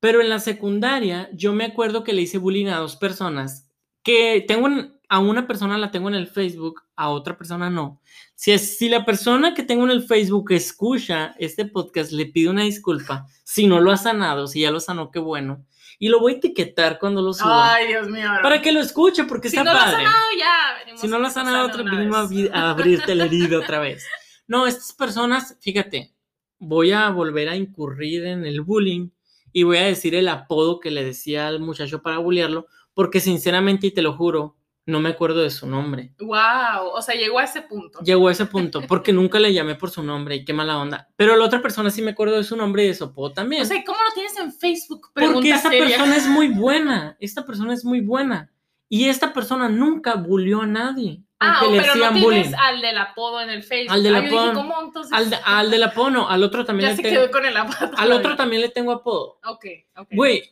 Pero en la secundaria yo me acuerdo que le hice bullying a dos personas. Que tengo en- a una persona la tengo en el Facebook, a otra persona no. Si, es, si la persona que tengo en el Facebook escucha este podcast, le pido una disculpa. Si no lo ha sanado, si ya lo sanó, qué bueno. Y lo voy a etiquetar cuando lo suba. Ay, Dios mío. Para que lo escuche, porque si está no lo padre. sanado, ya. Si no lo lo sanado, sana otra venimos a abrirte la herida otra vez. No, estas personas, fíjate, voy a volver a incurrir en el bullying y voy a decir el apodo que le decía al muchacho para bullearlo, porque sinceramente, y te lo juro, no me acuerdo de su nombre. Wow, o sea, llegó a ese punto. Llegó a ese punto, *laughs* porque nunca le llamé por su nombre y qué mala onda. Pero la otra persona sí me acuerdo de su nombre y de su apodo también. O sea, ¿cómo lo tienes en Facebook? Porque Pregunta esta seria. persona es muy *laughs* buena. Esta persona es muy buena. Y esta persona nunca bullió a nadie. Ah, Aunque le pero no hacían tienes bullying. al del apodo en el Facebook. Al del apodo. Al, de- al del apodo no, al otro también *laughs* ya le se tengo. quedó con el apodo. Al otro también le tengo apodo. Ok, ok. Güey,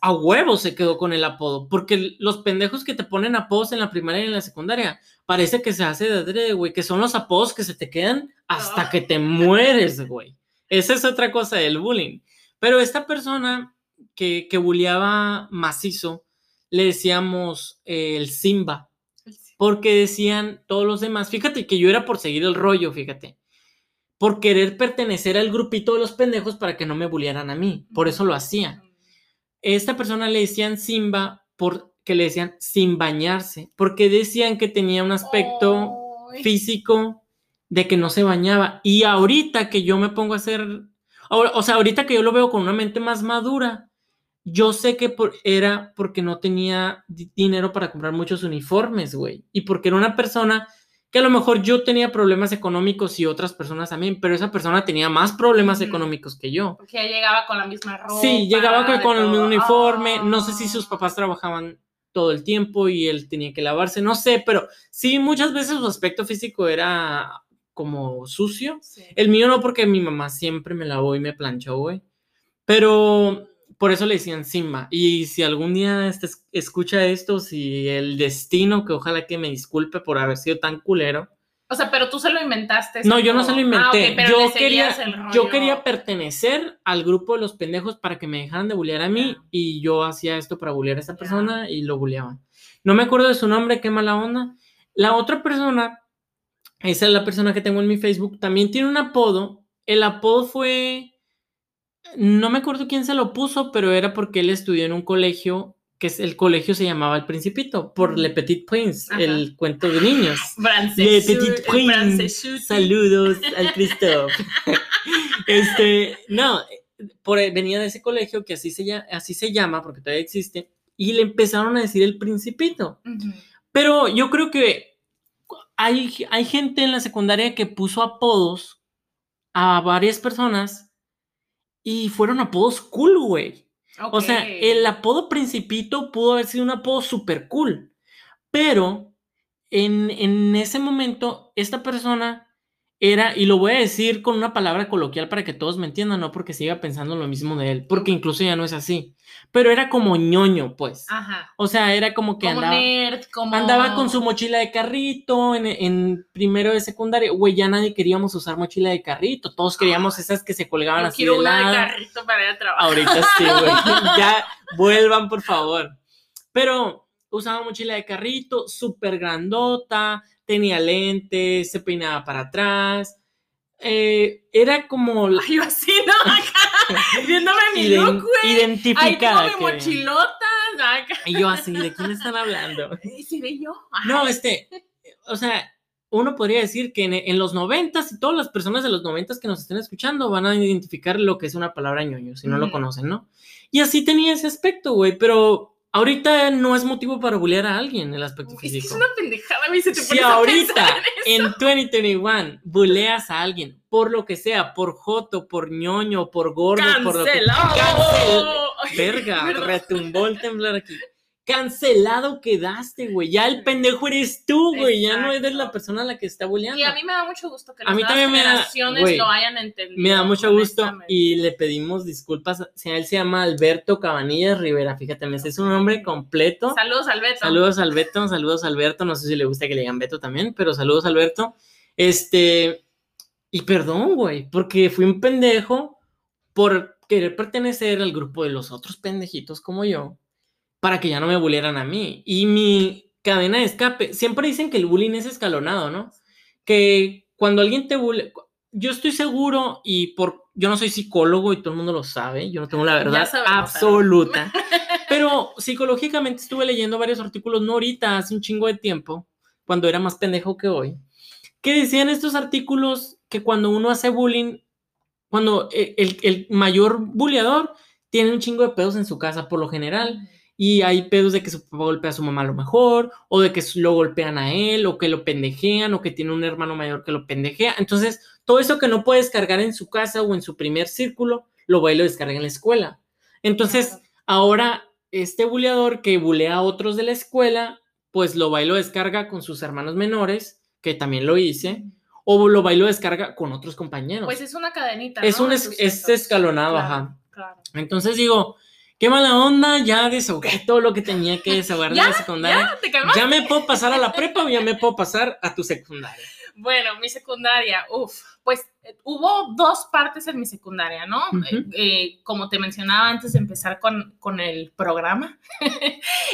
a huevo se quedó con el apodo. Porque los pendejos que te ponen apodos en la primaria y en la secundaria, parece que se hace de adrede, güey. Que son los apodos que se te quedan hasta Ah. que te mueres, güey. Esa es otra cosa del bullying. Pero esta persona que, que bulleaba macizo, le decíamos eh, el Simba. Porque decían todos los demás, fíjate que yo era por seguir el rollo, fíjate. Por querer pertenecer al grupito de los pendejos para que no me bullearan a mí. Por eso lo hacía. Esta persona le decían Simba porque le decían sin bañarse. Porque decían que tenía un aspecto físico de que no se bañaba. Y ahorita que yo me pongo a hacer, o sea, ahorita que yo lo veo con una mente más madura, yo sé que por- era porque no tenía di- dinero para comprar muchos uniformes, güey. Y porque era una persona que a lo mejor yo tenía problemas económicos y otras personas también, pero esa persona tenía más problemas económicos que yo. Porque ya llegaba con la misma ropa. Sí, llegaba con, el mismo uniforme. No sé si Ah. sus papás trabajaban todo el tiempo y él tenía que lavarse, no sé, pero sí, muchas veces su aspecto físico era como sucio. Sí. El mío no, porque mi mamá siempre me lavó y me planchó, güey. Pero por eso le decían Simba. Y si algún día este, es- escucha esto, si el destino, que ojalá que me disculpe por haber sido tan culero. O sea, pero tú se lo inventaste. No, yo no se lo inventé. Ah, ok, pero yo, quería, el yo rollo. quería pertenecer al grupo de los pendejos para que me dejaran de bullear a mí y yo hacía esto para bullear a esa persona y lo bulleaban. No me acuerdo de su nombre, qué mala onda. La otra persona, esa es la persona que tengo en mi Facebook, también tiene un apodo. El apodo fue, no me acuerdo quién se lo puso, pero era porque él estudió en un colegio que es, el colegio se llamaba El Principito, por Le Petit Prince, Ajá. el cuento de niños. *laughs* Le. Petit Prince. Saludos *laughs* al Christophe. este, no, por, venía de ese colegio que así se, llama, así se llama, porque todavía existe, y le empezaron a decir el principito. Pero yo creo que hay, hay gente en la secundaria que puso apodos a varias personas y fueron apodos cool, güey. O sea, el apodo Principito pudo haber sido un apodo súper cool, pero en, en ese momento esta persona era, y lo voy a decir con una palabra coloquial para que todos me entiendan, no porque siga pensando lo mismo de él, porque incluso ya no es así, pero era como ñoño, pues. Ajá. O sea, era como que Como andaba, nerd, como... andaba con su mochila de carrito en, en primero de secundaria, güey, ya nadie queríamos usar mochila de carrito, todos queríamos esas que se colgaban así quiero de una de lado. carrito para ir a trabajar. Ahorita sí, *laughs* güey. Ya vuelvan, por favor. Pero usaba mochila de carrito, súper grandota, tenía lentes, se peinaba para atrás. Eh, era como la- yo así, ¿no? *laughs* Acá, viéndome mi iden- look, güey. Ahí tengo identificada. mi mochilota. Acá. Y yo así, ¿de quién están hablando? *laughs* ¿Y si ve yo? Ay, No, este, o sea, uno podría decir que en, en los noventas y todas las personas de los noventas que nos estén escuchando van a identificar lo que es una palabra ñoño, si no lo conocen, ¿no? Y así tenía ese aspecto, güey, pero ahorita no es motivo para bullear a alguien el aspecto Es que es físico. una pendejada, güey. Se te Si ahorita en en eso. 2021 buleas a alguien por lo que sea, por joto, por ñoño, por gordo, por lo que ¡Cancelado! Cancel- Verga, retumbó el temblar aquí. Cancelado quedaste, güey. Ya el pendejo eres tú, güey. Ya no eres la persona a la que está bulleando. Y a mí me da mucho gusto que A mí las también me da- generaciones güey, lo hayan entendido. Me da mucho gusto y le pedimos disculpas. Si él se llama Alberto Cabanillas Rivera, fíjate, me sé su nombre completo. Saludos al Beto. Saludos Alberto, saludos Alberto. No sé si le gusta que le digan Beto también, pero saludos Alberto. Este, y perdón, güey, porque fui un pendejo por querer pertenecer al grupo de los otros pendejitos como yo, para que ya no me bulieran a mí. Y mi cadena de escape, siempre dicen que el bullying es escalonado, ¿no? Que cuando alguien te bullying, yo estoy seguro y por, yo no soy psicólogo y todo el mundo lo sabe, yo no tengo la verdad sabemos, absoluta. *laughs* Pero psicológicamente estuve leyendo varios artículos, no ahorita, hace un chingo de tiempo, cuando era más pendejo que hoy, que decían estos artículos que cuando uno hace bullying, cuando e- el, el mayor bulleador tiene un chingo de pedos en su casa por lo general, y hay pedos de que su papá golpea a su mamá a lo mejor, o de que lo golpean a él, o que lo pendejean, o que tiene un hermano mayor que lo pendejea. Entonces, todo eso que no puede descargar en su casa o en su primer círculo, lo va y lo descarga en la escuela. Entonces, ahora este buleador que bulea a otros de la escuela, pues lo va y lo descarga con sus hermanos menores, que también lo hice, o lo va y lo descarga con otros compañeros. Pues es una cadenita. es ¿no? un es, escalonado, Claro, ajá. Claro. Entonces digo, qué mala onda, ya desahogué *laughs* todo lo que tenía que desahogar de *laughs* la secundaria. ¿Ya? ¿Te? ¿Ya me puedo pasar a la prepa o ya me puedo pasar a tu secundaria? Bueno, mi secundaria, uff, pues eh, hubo dos partes en mi secundaria, ¿no? Eh, eh, como te mencionaba antes de empezar con, con el programa.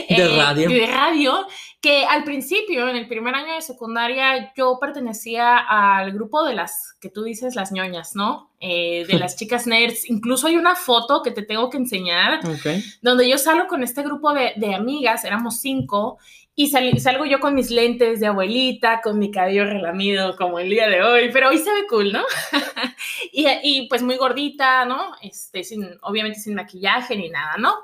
De *laughs* radio. De radio, que al principio, en el primer año de secundaria, yo pertenecía al grupo de las, que tú dices, las ñoñas, ¿no? Eh, de las *laughs* chicas nerds. Incluso hay una foto que te tengo que enseñar Ok. donde yo salgo con este grupo de, de amigas, éramos cinco, y sal- salgo yo con mis lentes de abuelita, con mi cabello relamido como el día de hoy, pero hoy se ve cool, ¿no? *laughs* y, y, pues muy gordita, ¿no? Este, sin, obviamente sin maquillaje ni nada, ¿no?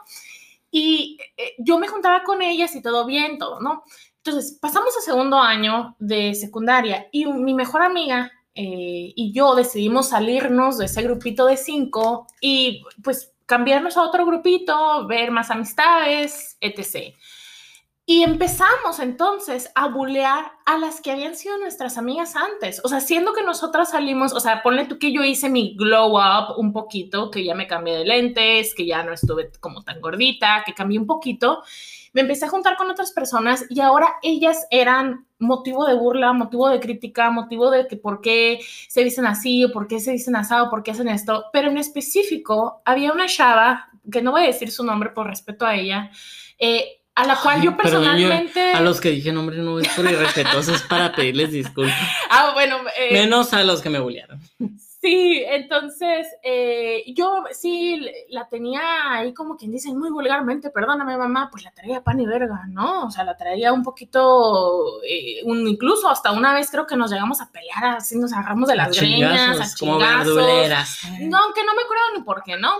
Y eh, yo me juntaba con ellas y todo bien, todo, ¿no? Entonces, pasamos a segundo año de secundaria y mi mejor amiga eh, y yo decidimos salirnos de ese grupito de cinco y pues cambiarnos a otro grupito, ver más amistades, etc. Y empezamos entonces a bulear a las que habían sido nuestras amigas antes. O sea, siendo que nosotras salimos, o sea, ponle tú que yo hice mi glow up un poquito, que ya me cambié de lentes, que ya no estuve como tan gordita, que cambié un poquito. Me empecé a juntar con otras personas y ahora ellas eran motivo de burla, motivo de crítica, motivo de que por qué se dicen así o por qué se dicen asado, por qué hacen esto. Pero en específico, había una chava, que no voy a decir su nombre por respeto a ella, eh, a la cual yo personalmente... A los que dije nombre no es por irrespetuoso, es para pedirles disculpas. *laughs* Ah, bueno, eh, Menos a los que me bullearon. Sí, entonces eh, yo sí la tenía ahí como quien dice muy vulgarmente, perdóname mamá, pues la traía pan y verga, ¿no? O sea, la traía un poquito, eh, un, incluso hasta una vez creo que nos llegamos a pelear, así nos agarramos de las greñas, a como chingazos. verduleras. No, aunque no me acuerdo ni por qué, ¿no?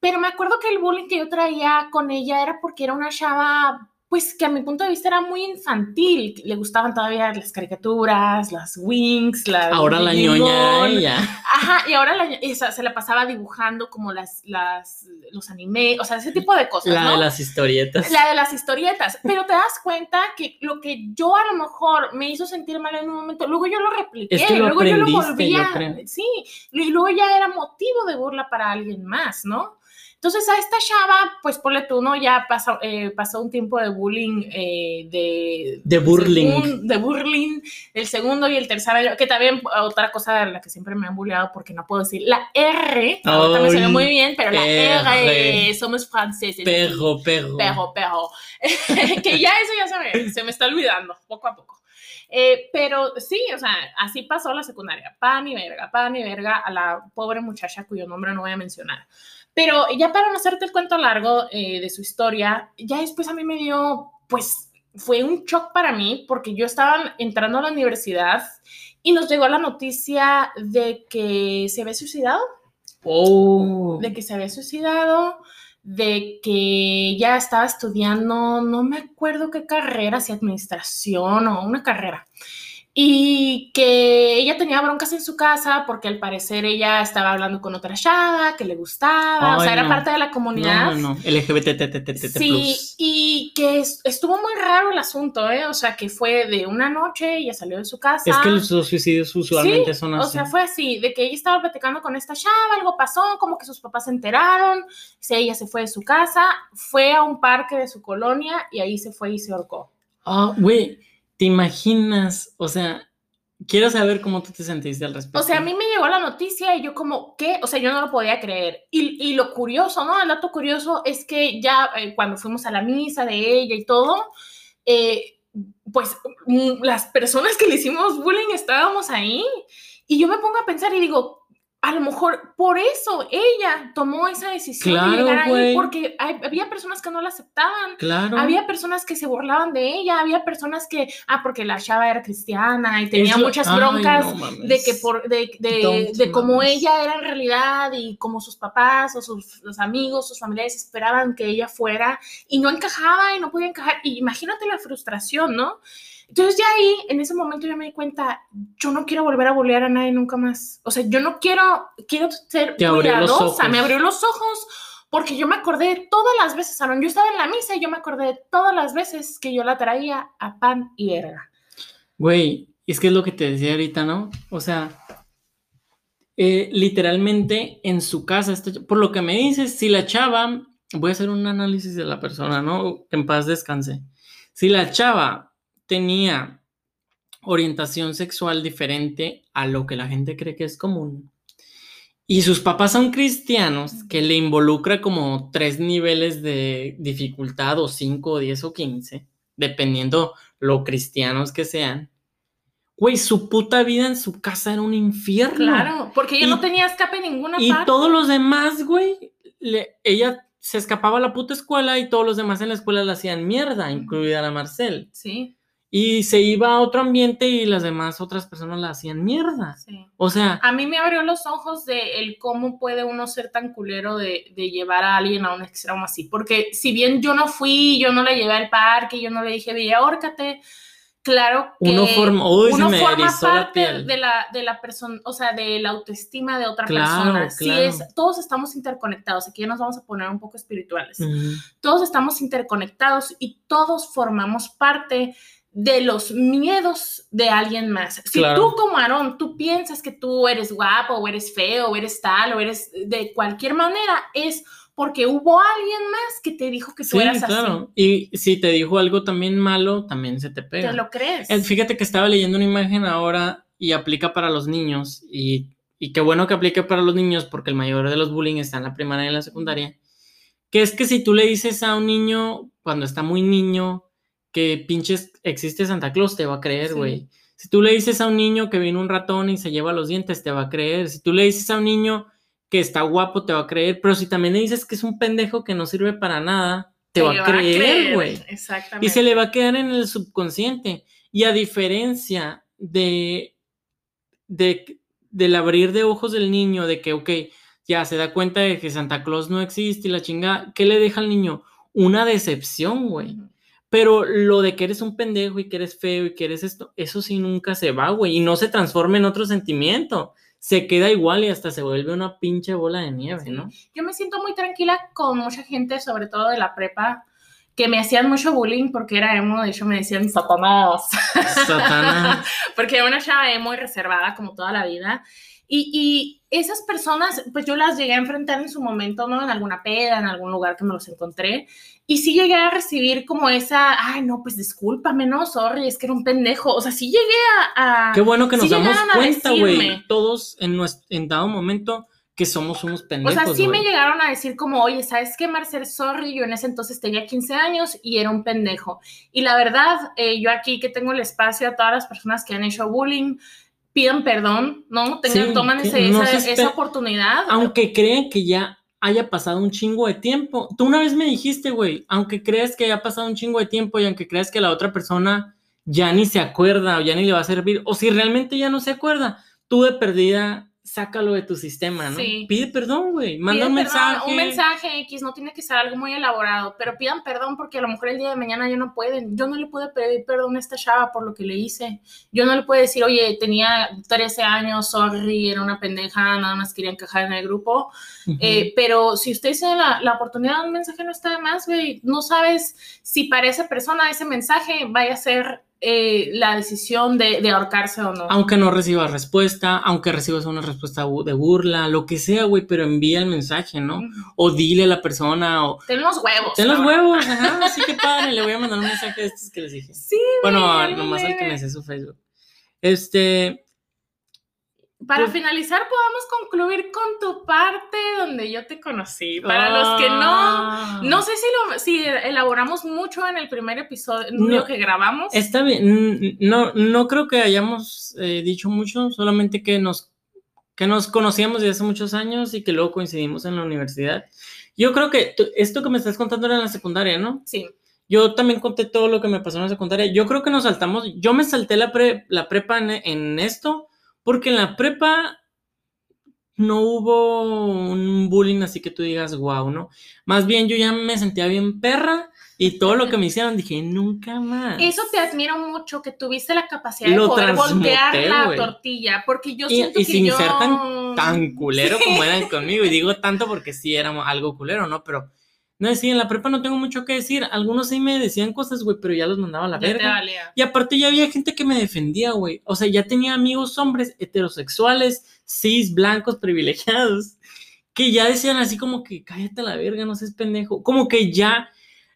Pero me acuerdo que el bullying que yo traía con ella era porque era una chava, pues que a mi punto de vista era muy infantil. Le gustaban todavía las caricaturas, las wings, las. Ahora la ñoña ella. Ajá, y ahora la, esa, se la pasaba dibujando como las, las, los animes, o sea, ese tipo de cosas. La ¿no? de las historietas. La de las historietas, pero te das cuenta que lo que yo a lo mejor me hizo sentir mal en un momento, luego yo lo repliqué, Es que lo luego yo lo volvía, yo sí, y luego ya era motivo de burla para alguien más, ¿no? Entonces a esta chava, pues ponle tú, ¿no? Ya pasó, eh, pasó un tiempo de bullying, eh, de... De burling. segun- de burling, el segundo y el tercer año, que también otra cosa de la que siempre me han bulleado porque no puedo decir la R, ahorita me salió muy bien, pero la R, somos franceses. Perro, perro. Perro, perro. *laughs* que ya eso ya se me, se me está olvidando, poco a poco. Eh, pero sí, o sea, así pasó la secundaria. Pan y verga, pan y verga a la pobre muchacha cuyo nombre no voy a mencionar. Pero ya para no hacerte el cuento largo eh, de su historia, ya después a mí me dio, pues fue un shock para mí porque yo estaba entrando a la universidad y nos llegó la noticia de que se había suicidado Oh. de que se había suicidado, de que ya estaba estudiando, no me acuerdo qué carrera, si administración o una carrera. Y que ella tenía broncas en su casa porque al parecer ella estaba hablando con otra chava que le gustaba, o sea, era parte de la comunidad. No, no, no. LGBT. Sí, y que es- estuvo muy raro el asunto, ¿eh? O sea, que fue de una noche, ella salió de su casa. Es que los suicidios usualmente Sí, son O así. sea, fue así, de que ella estaba platicando con esta chava, algo pasó, como que sus papás se enteraron, ella se fue de su casa, fue a un parque de su colonia y ahí se fue y se ahorcó. Ah, güey, ¿te imaginas? O sea, quiero saber cómo tú te sentiste al respecto. O sea, a mí me llegó la noticia y yo como, ¿qué? O sea, yo no lo podía creer. Y, y lo curioso, ¿no? El dato curioso es que ya eh, cuando fuimos a la misa de ella y todo, eh, pues mm, las personas que le hicimos bullying estábamos ahí. Y yo me pongo a pensar y digo, a lo mejor por eso ella tomó esa decisión Claro, de llegar ahí, porque hay- había personas que no la aceptaban. Claro. Había personas que se burlaban de ella, había personas que, ah, porque la chava era cristiana y tenía muchas Ay, broncas no de que por de, de, de cómo ella era en realidad y como sus papás o sus los amigos, sus familiares esperaban que ella fuera y no encajaba y no podía encajar. Y imagínate la frustración, ¿no? Entonces ya ahí, en ese momento yo me di cuenta, yo no quiero volver a bolear a nadie nunca más. O sea, yo no quiero, quiero ser Te abrió cuidadosa, ojos. me abrió los ojos porque yo me acordé de todas las veces, Aaron, yo estaba en la misa y yo me acordé de todas las veces que yo la traía a pan y verga. Güey, es que es lo que te decía ahorita, ¿no? O sea, eh, literalmente en su casa, esta ch- por lo que me dices, si la chava, voy a hacer un análisis de la persona, ¿no? Que en paz descanse. Si la chava tenía orientación sexual diferente a lo que la gente cree que es común, y sus papás son cristianos, que le involucra como tres niveles de dificultad, o cinco, o diez, o quince, dependiendo lo cristianos que sean. Güey, su puta vida en su casa era un infierno. Claro, porque ella Y- no tenía escape en ninguna Y parte. todos los demás, güey, le- ella se escapaba a la puta escuela y todos los demás en la escuela la hacían mierda, incluida la Marcel. Sí, Y se iba a otro ambiente y las demás otras personas la hacían mierda. sí. O sea, A mí me abrió los ojos de el cómo puede uno ser tan culero de, de llevar a alguien a un extremo así. Porque si bien yo no fui, yo no la llevé al parque, yo no le dije, ve, ahórcate, claro que uno forma, uy, uno me forma la parte de la, de la persona, o sea, de la autoestima de otra Claro, persona. Sí claro. es, todos estamos interconectados. Aquí ya nos vamos a poner un poco espirituales. Todos estamos interconectados y todos formamos parte de los miedos de alguien más. Si Claro. tú como Aarón, tú piensas que tú eres guapo o eres feo o eres tal o eres de cualquier manera, es porque hubo alguien más que te dijo que tú Sí, eras claro. Y si te dijo algo también malo, también se te pega. Te lo crees. Eh, Fíjate que estaba leyendo una imagen ahora y aplica para los niños y, y qué bueno que aplique para los niños porque el mayor de los bullying está en la primaria y en la secundaria. Que es que si tú le dices a un niño cuando está muy niño que pinches existe Santa Claus, te va a creer, Sí. güey. Si tú le dices a un niño que viene un ratón y se lleva los dientes, te va a creer. Si tú le dices a un niño que está guapo, te va a creer. Pero si también le dices que es un pendejo que no sirve para nada, te, va a creer, güey. Exactamente. Y se le va a quedar en el subconsciente. Y a diferencia de, de del abrir de ojos del niño, de que, ok, ya se da cuenta de que Santa Claus no existe y la chinga, ¿qué le deja al niño? Una decepción, güey. Pero lo de que eres un pendejo y que eres feo y que eres esto, eso sí nunca se va, güey. Y no se transforma en otro sentimiento. Se queda igual y hasta se vuelve una pinche bola de nieve, Sí. ¿no? Yo me siento muy tranquila con mucha gente, sobre todo de la prepa, que me hacían mucho bullying porque era emo, de hecho me decían Satanás. Satanás. *laughs* porque era una chava emo y reservada como toda la vida. Y, y esas personas, pues yo las llegué a enfrentar en su momento, ¿no? En alguna peda, en algún lugar que me los encontré. Y sí llegué a recibir como esa, ay, no, pues discúlpame, no, sorry, es que era un pendejo. O sea, sí llegué a... a- Qué bueno que nos sí damos cuenta, güey. Todos en, nues- en dado momento que somos unos O pendejos. sea, sí me llegaron a decir como, oye, ¿sabes qué, Marcel? Sorry, yo en ese entonces tenía 15 años y era un pendejo. Y la verdad, eh, yo aquí que tengo el espacio a todas las personas que han hecho bullying, pidan perdón, ¿no? Tengan, Sí, toman ese- esa, esa oportunidad. Aunque crean que ya haya pasado un chingo de tiempo. Tú una vez me dijiste, güey, aunque creas que haya pasado un chingo de tiempo y aunque creas que la otra persona ya ni se acuerda o ya ni le va a servir, o si realmente ya no se acuerda, tú de perdida sácalo de tu sistema, ¿no? Sí. Pide perdón, güey. Manda Piden un perdón, mensaje. Un mensaje X, no tiene que ser algo muy elaborado, pero pidan perdón porque a lo mejor el día de mañana ya no pueden. Yo no le puedo pedir perdón a esta chava por lo que le hice. Yo no le puedo decir, oye, tenía 13 años, sorry, era una pendeja, nada más quería encajar en el grupo. Eh, pero si usted tiene la, la oportunidad, un mensaje no está de más, güey. No sabes si para esa persona ese mensaje vaya a ser eh, la decisión de, de ahorcarse o no. Aunque no recibas respuesta, aunque recibas una respuesta de burla, lo que sea, güey, pero envía el mensaje, ¿no? O dile a la persona, o Ten los huevos. ten los huevos, ajá, *laughs* así que padre, le voy a mandar un mensaje de estos que les dije. Sí, Bueno, nomás al que me sé su Facebook. Este, Para Pues- finalizar, podemos concluir con tu parte donde yo te conocí. Para los que no, Ah. no sé si lo si elaboramos mucho en el primer episodio No. que grabamos. Está bien, no, no creo que hayamos eh, dicho mucho, solamente que nos, que nos conocíamos desde hace muchos años y que luego coincidimos en la universidad. Yo creo que esto que me estás contando era en la secundaria, ¿no? Sí, Yo también conté todo lo que me pasó en la secundaria. Yo creo que nos saltamos, yo me salté la, pre- la prepa en, en esto, porque en la prepa no hubo un bullying así que tú digas, wow, ¿no? Más bien yo ya me sentía bien perra y todo lo que me hicieron dije, nunca más. eso te admiro mucho, que tuviste la capacidad de poder voltear la tortilla, porque yo Y- siento y que sin yo... ser tan *laughs* culero como eran conmigo. Y digo tanto porque sí éramos algo culero, ¿no? Pero no sí, en la prepa no tengo mucho que decir. Algunos sí me decían cosas, güey, pero ya los mandaba a la Ya verga. Y aparte ya había gente que me defendía, güey. O sea, ya tenía amigos hombres heterosexuales, cis, blancos, privilegiados, que ya decían así como que cállate a la verga, no seas pendejo. Como que ya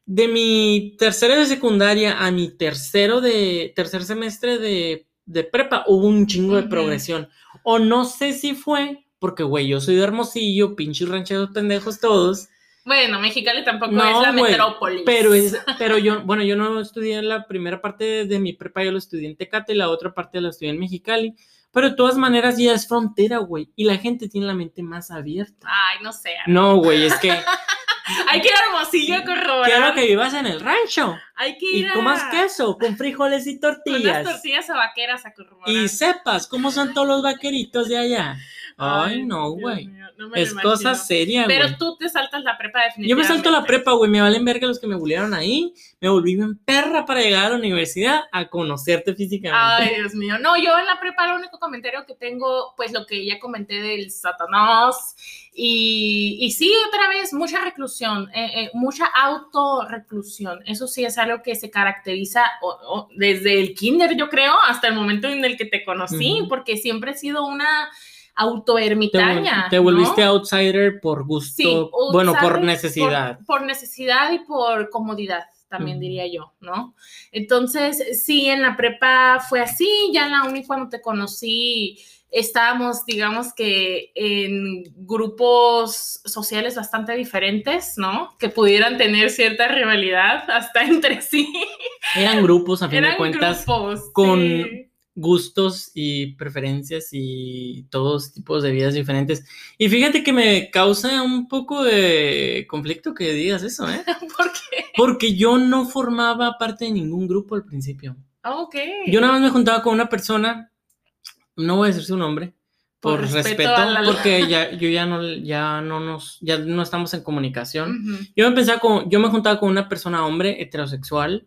de mi tercero de secundaria a mi tercero de tercer semestre de, de prepa hubo un chingo de progresión. O no sé si fue porque, güey, yo soy de Hermosillo, pinches rancheros pendejos todos. Bueno, Mexicali tampoco No, es la güey, metrópolis. Pero es, *laughs* pero yo, bueno, yo no estudié la primera parte de, de mi prepa, yo lo estudié en Tecate y la otra parte la estudié en Mexicali. Pero de todas maneras ya es frontera, güey. Y la gente tiene la mente más abierta. Ay, no sé. No, güey, es que *laughs* Hay que ir a Hermosillo a corroborar. quiero que vivas en el rancho Hay que y ir a... comas queso con frijoles y Con unas tortillas. tortillas a vaqueras a corroborar. Y sepas cómo son todos los vaqueritos de allá. Ay, no, güey. no Es cosa seria, güey. Pero tú te saltas la prepa Yo definitivamente. me salto la prepa, güey, me valen verga los que me bullearon ahí. Me volví bien perra para llegar a la universidad a conocerte físicamente. Ay, Dios mío. No, yo en la prepa el único comentario que tengo, pues lo que ya comenté del Satanás. Y, y sí, otra vez, mucha reclusión, eh, eh, mucha autorreclusión. Eso sí es algo que se caracteriza o- o desde el kinder, yo creo, hasta el momento en el que te conocí, porque siempre he sido una autoermitaña. te ¿no? volviste outsider por gusto, Sí, bueno, por necesidad. Por, por necesidad y por comodidad, también diría yo, ¿no? Entonces, sí, en la prepa fue así, ya en la uni cuando te conocí, estábamos, digamos que en grupos sociales bastante diferentes, ¿no? Que pudieran tener cierta rivalidad hasta *laughs* entre sí. Eran grupos, a fin de cuentas, grupos. con- sí. Gustos y preferencias y todos tipos de vidas diferentes. Y fíjate que me causa un poco de conflicto que digas eso, ¿eh? *laughs* ¿Por qué? Porque yo no formaba parte de ningún grupo al principio. Ah, Ok. Yo nada más me juntaba con una persona, no voy a decir su nombre, por, Por respeto, respeto a la- porque ya, yo ya no, ya no nos, ya no estamos en comunicación. Yo me pensaba con, yo me juntaba con una persona hombre heterosexual,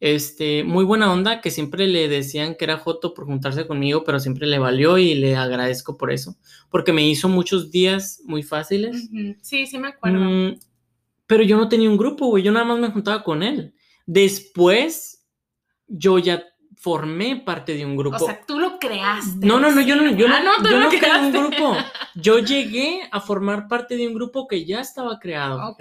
este, muy buena onda, que siempre le decían que era joto por juntarse conmigo, pero siempre le valió y le agradezco por eso, porque me hizo muchos días muy fáciles. Sí, sí me acuerdo. Mm, pero yo no tenía un grupo, güey, yo nada más me juntaba con él. Después, yo ya formé parte de un grupo. O sea, tú lo creaste. No, no, no, yo no, yo no, Ah, no, yo no creé un grupo. *laughs* Yo llegué a formar parte de un grupo que ya estaba creado. Ok.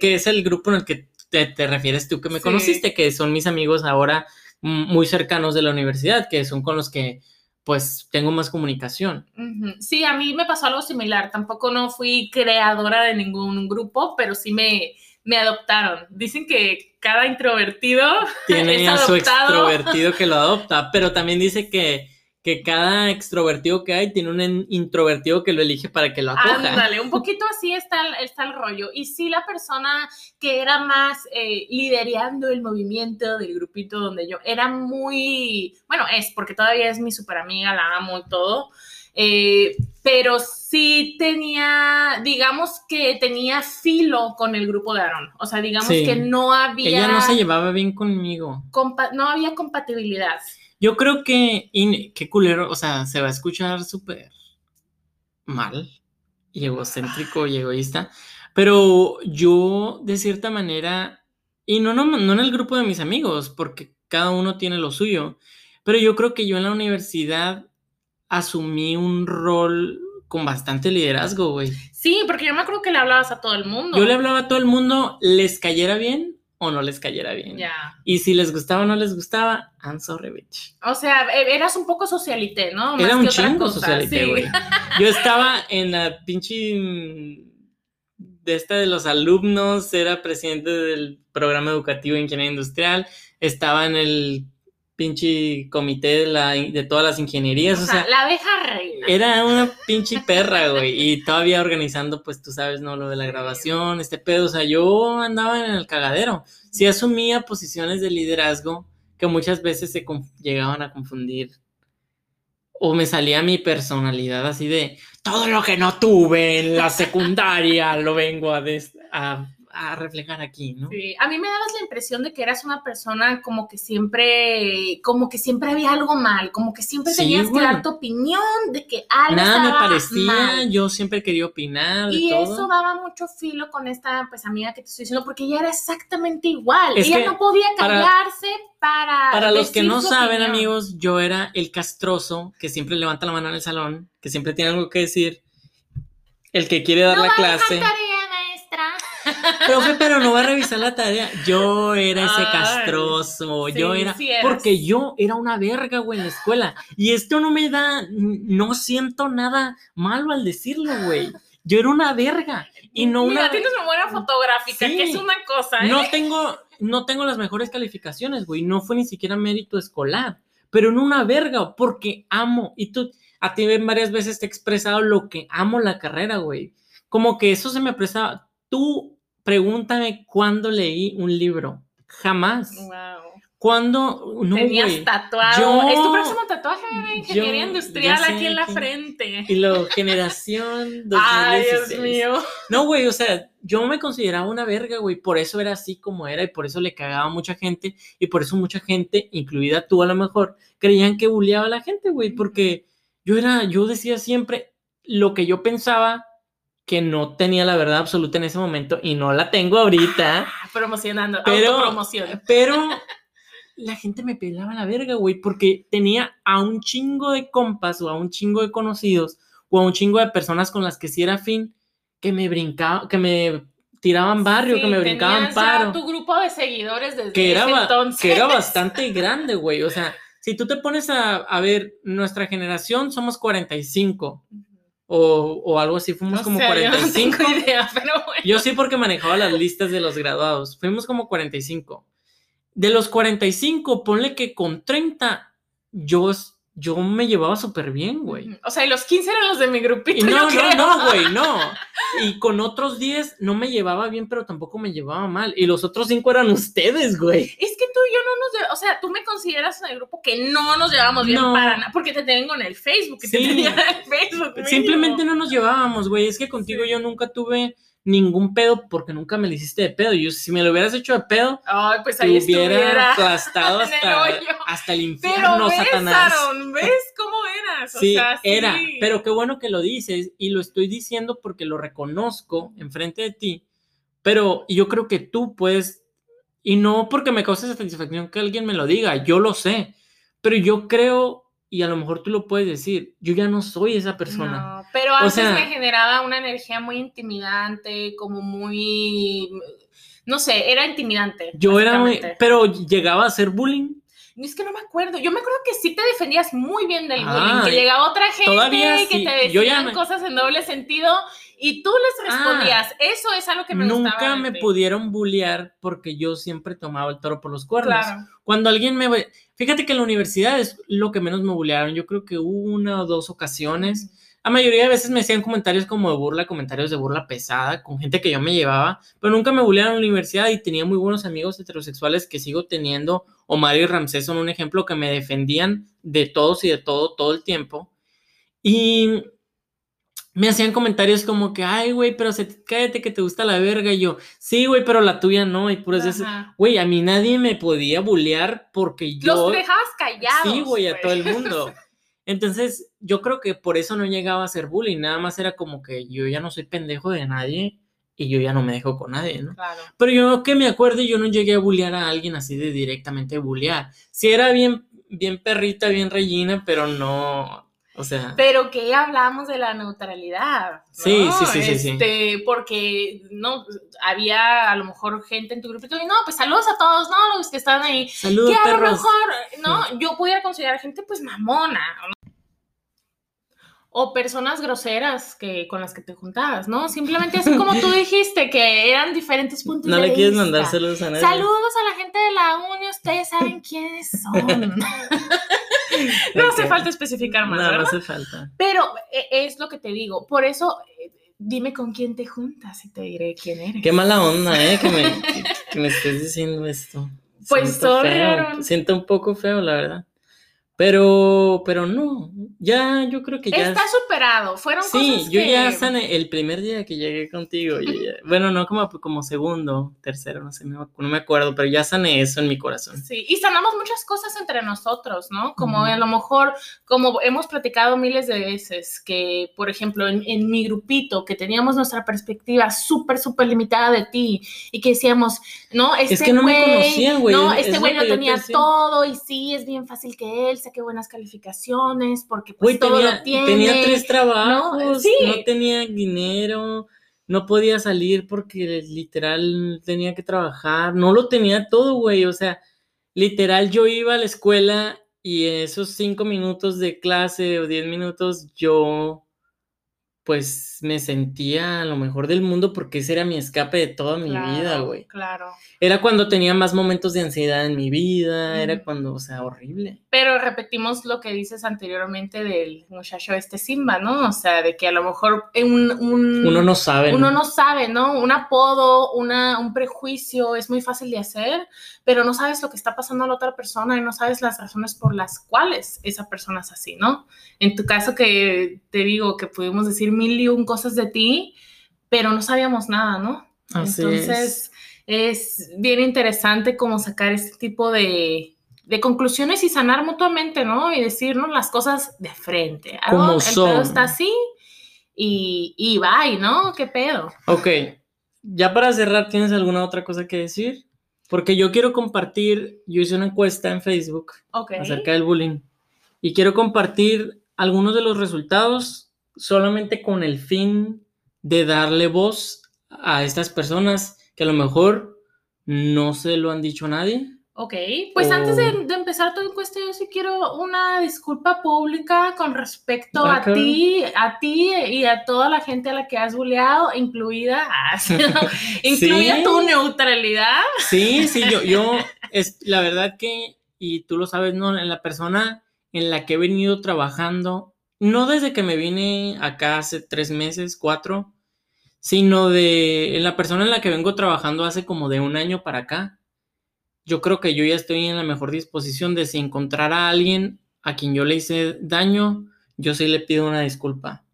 Que es el grupo en el que te, te refieres tú que me Sí. conociste, que son mis amigos ahora muy cercanos de la universidad, que son con los que pues tengo más comunicación. Sí, a mí me pasó algo similar. Tampoco no fui creadora de ningún grupo, pero sí me, me adoptaron. Dicen que cada introvertido Tiene *laughs* Es a su extrovertido que lo adopta, pero también dice que, que cada extrovertido que hay tiene un introvertido que lo elige para que lo acoja. Ándale, un poquito así está el, está el rollo. Y sí, la persona que era más eh, liderando el movimiento del grupito donde yo era muy, bueno, es porque todavía es mi super amiga, la amo y todo. Eh, pero sí tenía, digamos que tenía filo con el grupo de Aaron. O sea, digamos Sí. que no había. Ella no se llevaba bien conmigo. no había compatibilidad. Yo creo que, y qué culero, o sea, se va a escuchar súper mal y egocéntrico y egoísta, pero yo de cierta manera, y no, no, no en el grupo de mis amigos, porque cada uno tiene lo suyo, pero yo creo que yo en la universidad asumí un rol con bastante liderazgo, güey. Sí, porque yo me acuerdo que le hablabas a todo el mundo. Yo le hablaba a todo el mundo, les cayera bien o no les cayera bien. Ya. Y si les gustaba o no les gustaba, I'm sorry, bitch. O sea, e- eras un poco socialité, ¿no? Más Era un chingo cosa, socialité, sí. güey. Yo estaba en la pinche mm, de esta de los alumnos, era presidente del programa educativo de ingeniería industrial, estaba en el pinche comité de, la, de todas las ingenierías, O o sea, sea, la abeja reina. era una pinche perra, *laughs* güey, y todavía organizando, pues tú sabes, ¿no? Lo de la grabación, este pedo, o sea, yo andaba en el cagadero, sí asumía posiciones de liderazgo que muchas veces se llegaban a confundir o me salía mi personalidad así de todo lo que no tuve en la secundaria lo vengo a, a reflejar aquí, ¿no? Sí, a mí me dabas la impresión de que eras una persona como que siempre, como que siempre había algo mal, como que siempre Sí, tenías güey. que dar tu opinión de que algo Nada me parecía, mal. yo siempre quería opinar de Y todo. eso daba mucho filo con esta pues amiga que te estoy diciendo, porque ella era exactamente igual. Es ella no podía callarse para. Para los que no saben, opinión. amigos, yo era el castroso que siempre levanta la mano en el salón, que siempre tiene algo que decir, el que quiere dar no la a clase. dejar tarea, maestra. Profe, pero no va a revisar la tarea. Yo era ese Ay, castroso, yo sí, era, sí porque yo era una verga, güey, en la escuela. Y esto no me da, no siento nada malo al decirlo, güey. Yo era una verga y no Mira, una, tienes memoria fotográfica, Sí. que es una cosa, ¿eh? no tengo, no tengo las mejores calificaciones, güey. No fue ni siquiera mérito escolar, pero no una verga, porque amo. Y tú, a ti varias veces te he expresado lo que amo la carrera, güey. Como que eso se me prestaba. Tú pregúntame cuándo leí un libro. Jamás. Wow. ¿Cuándo? No, Tenías güey. tatuado. Yo- es tu próximo tatuaje, bebé, ingeniería yo- industrial sé aquí en la frente. Y lo generación 2016. *laughs* Ay, Dios mío. No, güey, o sea, yo me consideraba una verga, güey, por eso era así como era y por eso le cagaba a mucha gente y por eso mucha gente, incluida tú a lo mejor, creían que bulleaba a la gente, güey, porque yo era, yo decía siempre lo que yo pensaba que no tenía la verdad absoluta en ese momento y no la tengo ahorita, Ah, Promocionando, Pero- autopromoción. pero *laughs* la gente me pelaba la verga, güey, porque tenía a un chingo de compas o a un chingo de conocidos o a un chingo de personas con las que sí era afín que me brincaban, que me tiraban barrio, que me brincaban paro. tu grupo de seguidores desde que era, ese entonces. que era bastante *laughs* grande, güey. O sea, si tú te pones a, a ver, nuestra generación somos 45 o, o algo así, fuimos No como sé, yo no 45. tengo *laughs* idea, pero bueno. Yo sí porque manejaba las listas de los graduados. Fuimos como 45. De los 45, ponle que con 30 yo, yo me llevaba súper bien, güey. O sea, y los 15 eran los de mi grupito. Y no, yo no, no, *laughs* güey, no. Y con otros 10 no me llevaba bien, pero tampoco me llevaba mal. Y los otros 5 eran ustedes, güey. Es que tú y yo no nos o sea, tú me consideras en el grupo que no nos llevamos bien No. para nada, porque te tengo en el Facebook, que te Sí. tenía en el Facebook. mínimo. Simplemente no nos llevábamos, güey. Es que contigo Sí. yo nunca tuve ningún pedo porque nunca me lo hiciste de pedo. Yo, si me lo hubieras hecho de pedo, Ay, pues te ahí hubiera estuviera. *laughs* aplastado el hasta, el Pero infierno, ves, Satanás. Aaron, ¿ves cómo eras? O Sí, sea, sí. era, pero qué bueno que lo dices y lo estoy diciendo porque lo reconozco enfrente de ti, pero yo creo que tú puedes, y no porque me cause satisfacción que alguien me lo diga, yo lo sé, pero yo creo, y a lo mejor tú lo puedes decir, yo ya no soy esa persona. No, pero antes sea- me generaba una energía muy intimidante, como muy, no sé, era intimidante. Yo era muy, pero llegaba a hacer bullying. Es que no me acuerdo. Yo me acuerdo que sí te defendías muy bien del Ah, bullying, que llegaba otra gente que sí. te decían me- cosas en doble sentido y tú les Ah, respondías. Eso es algo que me Nunca gustaba. me pudieron bullear porque yo siempre tomaba el toro por los cuernos. Claro. Cuando alguien me... Fíjate que en la universidad es lo que menos me bullearon. Yo creo que una o dos ocasiones. La mayoría de veces me hacían comentarios como de burla, comentarios de burla pesada, con gente que yo me llevaba, pero nunca me bullearon en la universidad y tenía muy buenos amigos heterosexuales que sigo teniendo. Omar y Ramsés son un ejemplo que me defendían de todos y de todo todo el tiempo. Y me hacían comentarios como que, ay, güey, pero se, cállate que te gusta la verga. Y yo, sí, güey, pero la tuya no. Y por eso, güey, a mí nadie me podía bullear porque yo. Los dejabas callados. Sí, güey, a todo el mundo. *laughs* Entonces, yo creo que por eso no llegaba a ser bullying. Nada más era como que yo ya no soy pendejo de nadie y yo ya no me dejo con nadie, ¿no? Claro. Pero yo que me acuerdo, yo no llegué a bullear a alguien así de directamente bullear. Sí era bien, bien perrita, bien rellena, pero no, o sea. Pero que hablamos de la neutralidad. Sí, sí, sí, sí, este, Porque no había a lo mejor gente en tu grupo y no, pues saludos a todos, ¿no? Los que están ahí. Saludos. Que a lo mejor, ¿no? Yo pudiera considerar gente pues mamona, o personas groseras que con las que te juntabas, ¿no? Simplemente así como tú *laughs* dijiste, que eran diferentes puntos de vista. No le quieres mandar saludos a nadie. Saludos a la gente de la uni, ustedes saben quiénes son. *laughs* *laughs* no hace falta especificar más. No, no hace falta. Pero e, es lo que te digo, por eso eh, dime con quién te juntas y te diré quién eres. Qué mala onda, ¿eh? Que me, que, me estés diciendo esto. Pues sorry. Siento un poco feo, la verdad. Pero, pero no, ya yo creo que ya. Está superado, fueron sí, cosas yo ya sané el primer día que llegué contigo. *laughs* bueno, no como, como segundo, tercero, no sé, no, me acuerdo, pero ya sané eso en mi corazón. Sí, y sanamos muchas cosas entre nosotros, ¿no? Como a lo mejor, como hemos platicado miles de veces, que por ejemplo en, en mi grupito, que teníamos nuestra perspectiva súper, súper limitada de ti y que decíamos, no, este es que no me conocían, güey. No, este güey no tenía todo y sí, es bien fácil que él saque buenas calificaciones porque pues todo tenía, lo tiene. Tenía tres trabajos, no, tenía dinero, no podía salir porque literal tenía que trabajar, no lo tenía todo, güey, o sea, literal yo iba a la escuela y en esos cinco minutos de clase o diez minutos yo pues me sentía a lo mejor del mundo porque ese era mi escape de toda mi vida, güey. Claro. Era cuando tenía más momentos de ansiedad en mi vida, era cuando, o sea, horrible. Pero repetimos lo que dices anteriormente del muchacho este Simba, ¿no? O sea, de que a lo mejor un... un uno no sabe. Uno ¿no? sabe, ¿no? Un apodo, una, un prejuicio es muy fácil de hacer, pero no sabes lo que está pasando a la otra persona y no sabes las razones por las cuales esa persona es así, ¿no? En tu caso que te digo que pudimos decir mil y un cosas de ti, pero no sabíamos nada, ¿no? Entonces es. bien interesante como sacar este tipo de, de, conclusiones y sanar mutuamente, ¿no? Y decirnos las cosas de frente. Como el son. pedo está así y, y bye, ¿no? ¿Qué pedo? Ok, ya para cerrar, ¿tienes alguna otra cosa que decir? Porque yo quiero compartir, yo hice una encuesta en Facebook acerca del bullying y quiero compartir algunos de los resultados solamente con el fin de darle voz a estas personas que a lo mejor no se lo han dicho a nadie. Ok, pues antes de, empezar tu encuesta, yo sí quiero una disculpa pública con respecto a ti, a ti y a toda la gente a la que has bulleado, incluida, *laughs* incluida tu neutralidad. Sí, sí, yo, yo, es la verdad que, y tú lo sabes, ¿no? En la persona en la que he venido trabajando no desde que me vine acá hace tres meses, cuatro, sino de la persona en la que vengo trabajando hace como de un año para acá. Yo creo que yo ya estoy en la mejor disposición de si encontrar a alguien a quien yo le hice daño, yo sí le pido una disculpa.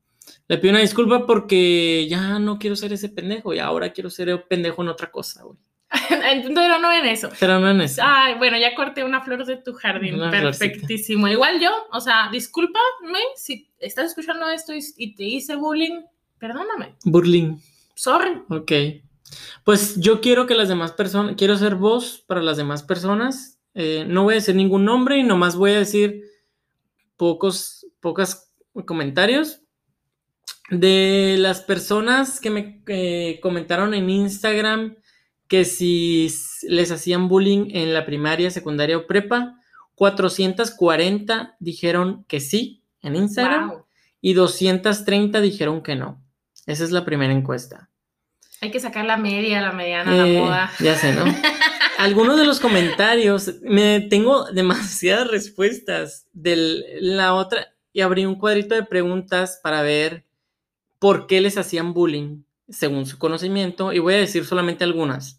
Le pido una disculpa porque ya no quiero ser ese pendejo y ahora quiero ser el pendejo en otra cosa, güey. *laughs* Pero no en eso. Pero no en eso. Ay, bueno, ya corté una flor de tu jardín. Perfectísimo. Igual yo, o sea, discúlpame si estás escuchando esto y, te hice bullying. Perdóname. Bullying. Sorry. Ok. Pues yo quiero que las demás personas, quiero ser voz para las demás personas. Eh, no voy a decir ningún nombre y nomás voy a decir pocos, pocos comentarios de las personas que me eh, comentaron en Instagram que si les hacían bullying en la primaria, secundaria o prepa, 440 dijeron que sí en Instagram y 230 dijeron que no. Esa es la primera encuesta. Hay que sacar la media, la mediana, la eh, moda. Ya sé, ¿no? *laughs* Algunos de los comentarios, me tengo demasiadas respuestas de la otra y abrí un cuadrito de preguntas para ver por qué les hacían bullying según su conocimiento y voy a decir solamente algunas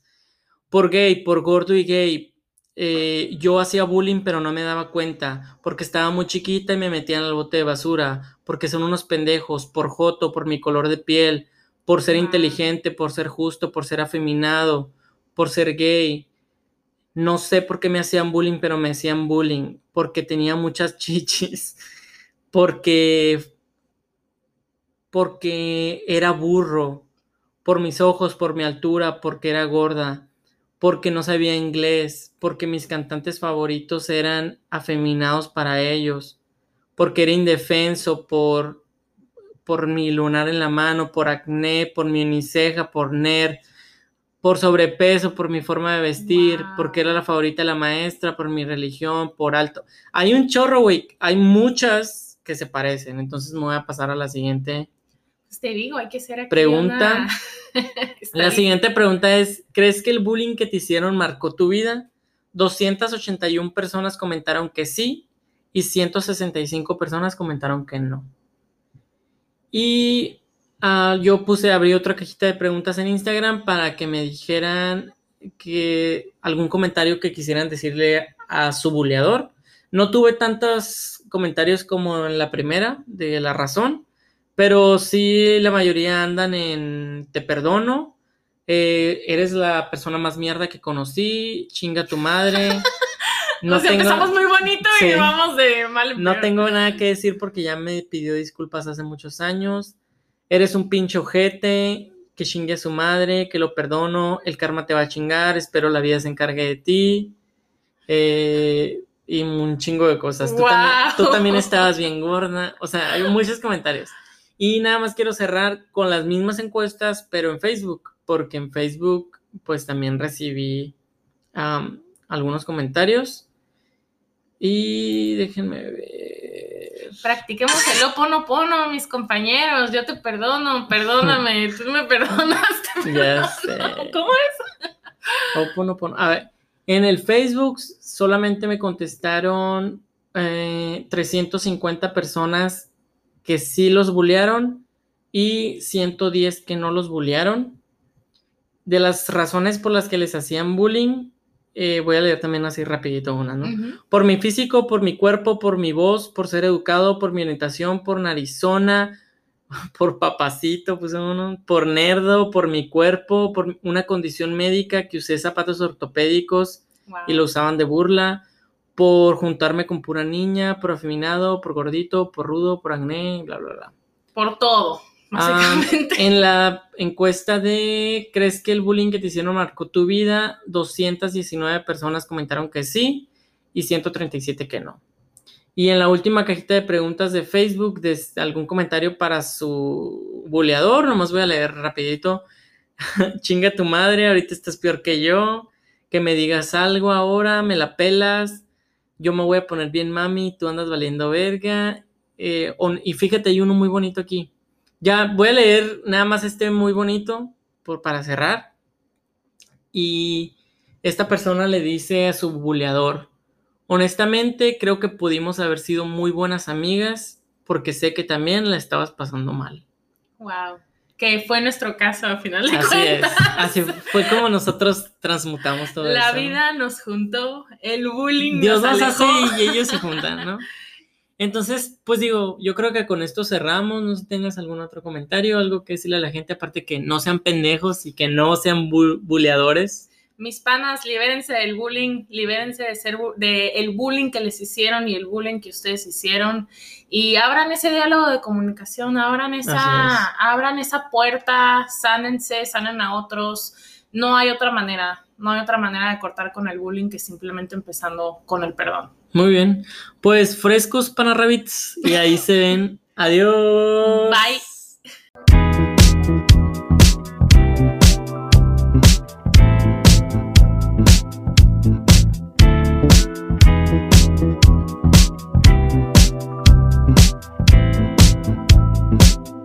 por gay, por gordo y gay, eh, yo hacía bullying pero no me daba cuenta, porque estaba muy chiquita y me metían al bote de basura, porque son unos pendejos, por joto, por mi color de piel, por ser inteligente, por ser justo, por ser afeminado, por ser gay. No sé por qué me hacían bullying, pero me hacían bullying, porque tenía muchas *laughs* chichis, porque porque era burro, por mis ojos, por mi altura, porque era gorda, porque no sabía inglés, porque mis cantantes favoritos eran afeminados para ellos, porque era indefenso, por, por mi lunar en la mano, por acné, por mi uniceja, por nerd, por sobrepeso, por mi forma de vestir, Wow. porque era la favorita de la maestra, por mi religión, por alto. Hay un chorro, güey, hay muchas que se parecen, entonces me voy a pasar a la siguiente. Pues te digo, hay que ser aquí Pregunta. una- *laughs* La bien. siguiente pregunta es, ¿crees que el bullying que te hicieron marcó tu vida? 281 personas comentaron que sí y 165 personas comentaron que no. Y ah, yo puse, abrí otra cajita de preguntas en Instagram para que me dijeran que algún comentario que quisieran decirle a su buleador. No tuve tantos comentarios como en la primera de la razón, pero sí la mayoría andan en te perdono, eh, eres la persona más mierda que conocí, chinga tu madre. *laughs* No o sea, tengo, empezamos muy bonito Sí. y vamos de mal no tengo nada que decir porque ya me pidió disculpas hace muchos años. Eres un pinche ojete, que chingue a su madre, que lo perdono, el karma te va a chingar, espero la vida se encargue de ti. eh, y un chingo de cosas. Tú, también, tú Guau. también estabas bien gorda. O sea, hay muchos comentarios. Y nada más quiero cerrar con las mismas encuestas, pero en Facebook, porque en Facebook pues también recibí algunos comentarios. Y déjenme ver. Practiquemos el oponopono, mis compañeros. Yo te perdono, perdóname, *laughs* tú me perdonaste. Ya sé. *laughs* ¿Cómo es? Oponopono. A ver, en el Facebook solamente me contestaron eh, 350 personas que sí los bullearon y 110 que no los bullearon. De las razones por las que les hacían bullying, eh, voy a leer también así rapidito una. Por mi físico, por mi cuerpo, por mi voz, por ser educado, por mi orientación, por narizona, *laughs* por papacito, pues uno, por nerdo, por mi cuerpo, por una condición médica que usé zapatos ortopédicos Wow. y lo usaban de burla, por juntarme con pura niña, por afeminado, por gordito, por rudo, por acné, bla, bla, bla. Por todo, Ah, básicamente. en la encuesta de ¿crees que el bullying que te hicieron marcó tu vida? 219 personas comentaron que sí y 137 que no. Y en la última cajita de preguntas de Facebook, de algún comentario para su buleador, nomás voy a leer rapidito. *laughs* Chinga tu madre, ahorita estás peor que yo. Que me digas algo ahora, me la pelas. Yo me voy a poner bien mami, tú andas valiendo verga. Eh, y fíjate, hay uno muy bonito aquí. Ya voy a leer nada más este muy bonito por, para cerrar. Y esta persona le dice a su buleador, honestamente creo que pudimos haber sido muy buenas amigas porque sé que también la estabas pasando mal. Wow. Que fue nuestro caso a final de Así es, así fue como nosotros transmutamos todo La eso. vida nos juntó, el bullying Dios nos los hace alejó. y ellos se juntan, ¿no? Entonces, pues digo, yo creo que con esto cerramos. No sé si tengas algún otro comentario, algo que decirle a la gente, aparte que no sean pendejos y que no sean bu- buleadores. Mis panas, libérense del bullying, libérense de ser de el bullying que les hicieron y el bullying que ustedes hicieron y abran ese diálogo de comunicación, abran esa, abran esa puerta, sánense, sanen a otros. No hay otra manera, no hay otra manera de cortar con el bullying que simplemente empezando con el perdón. Muy bien. Pues frescos para rabbits y ahí se ven. *laughs* Adiós. Bye.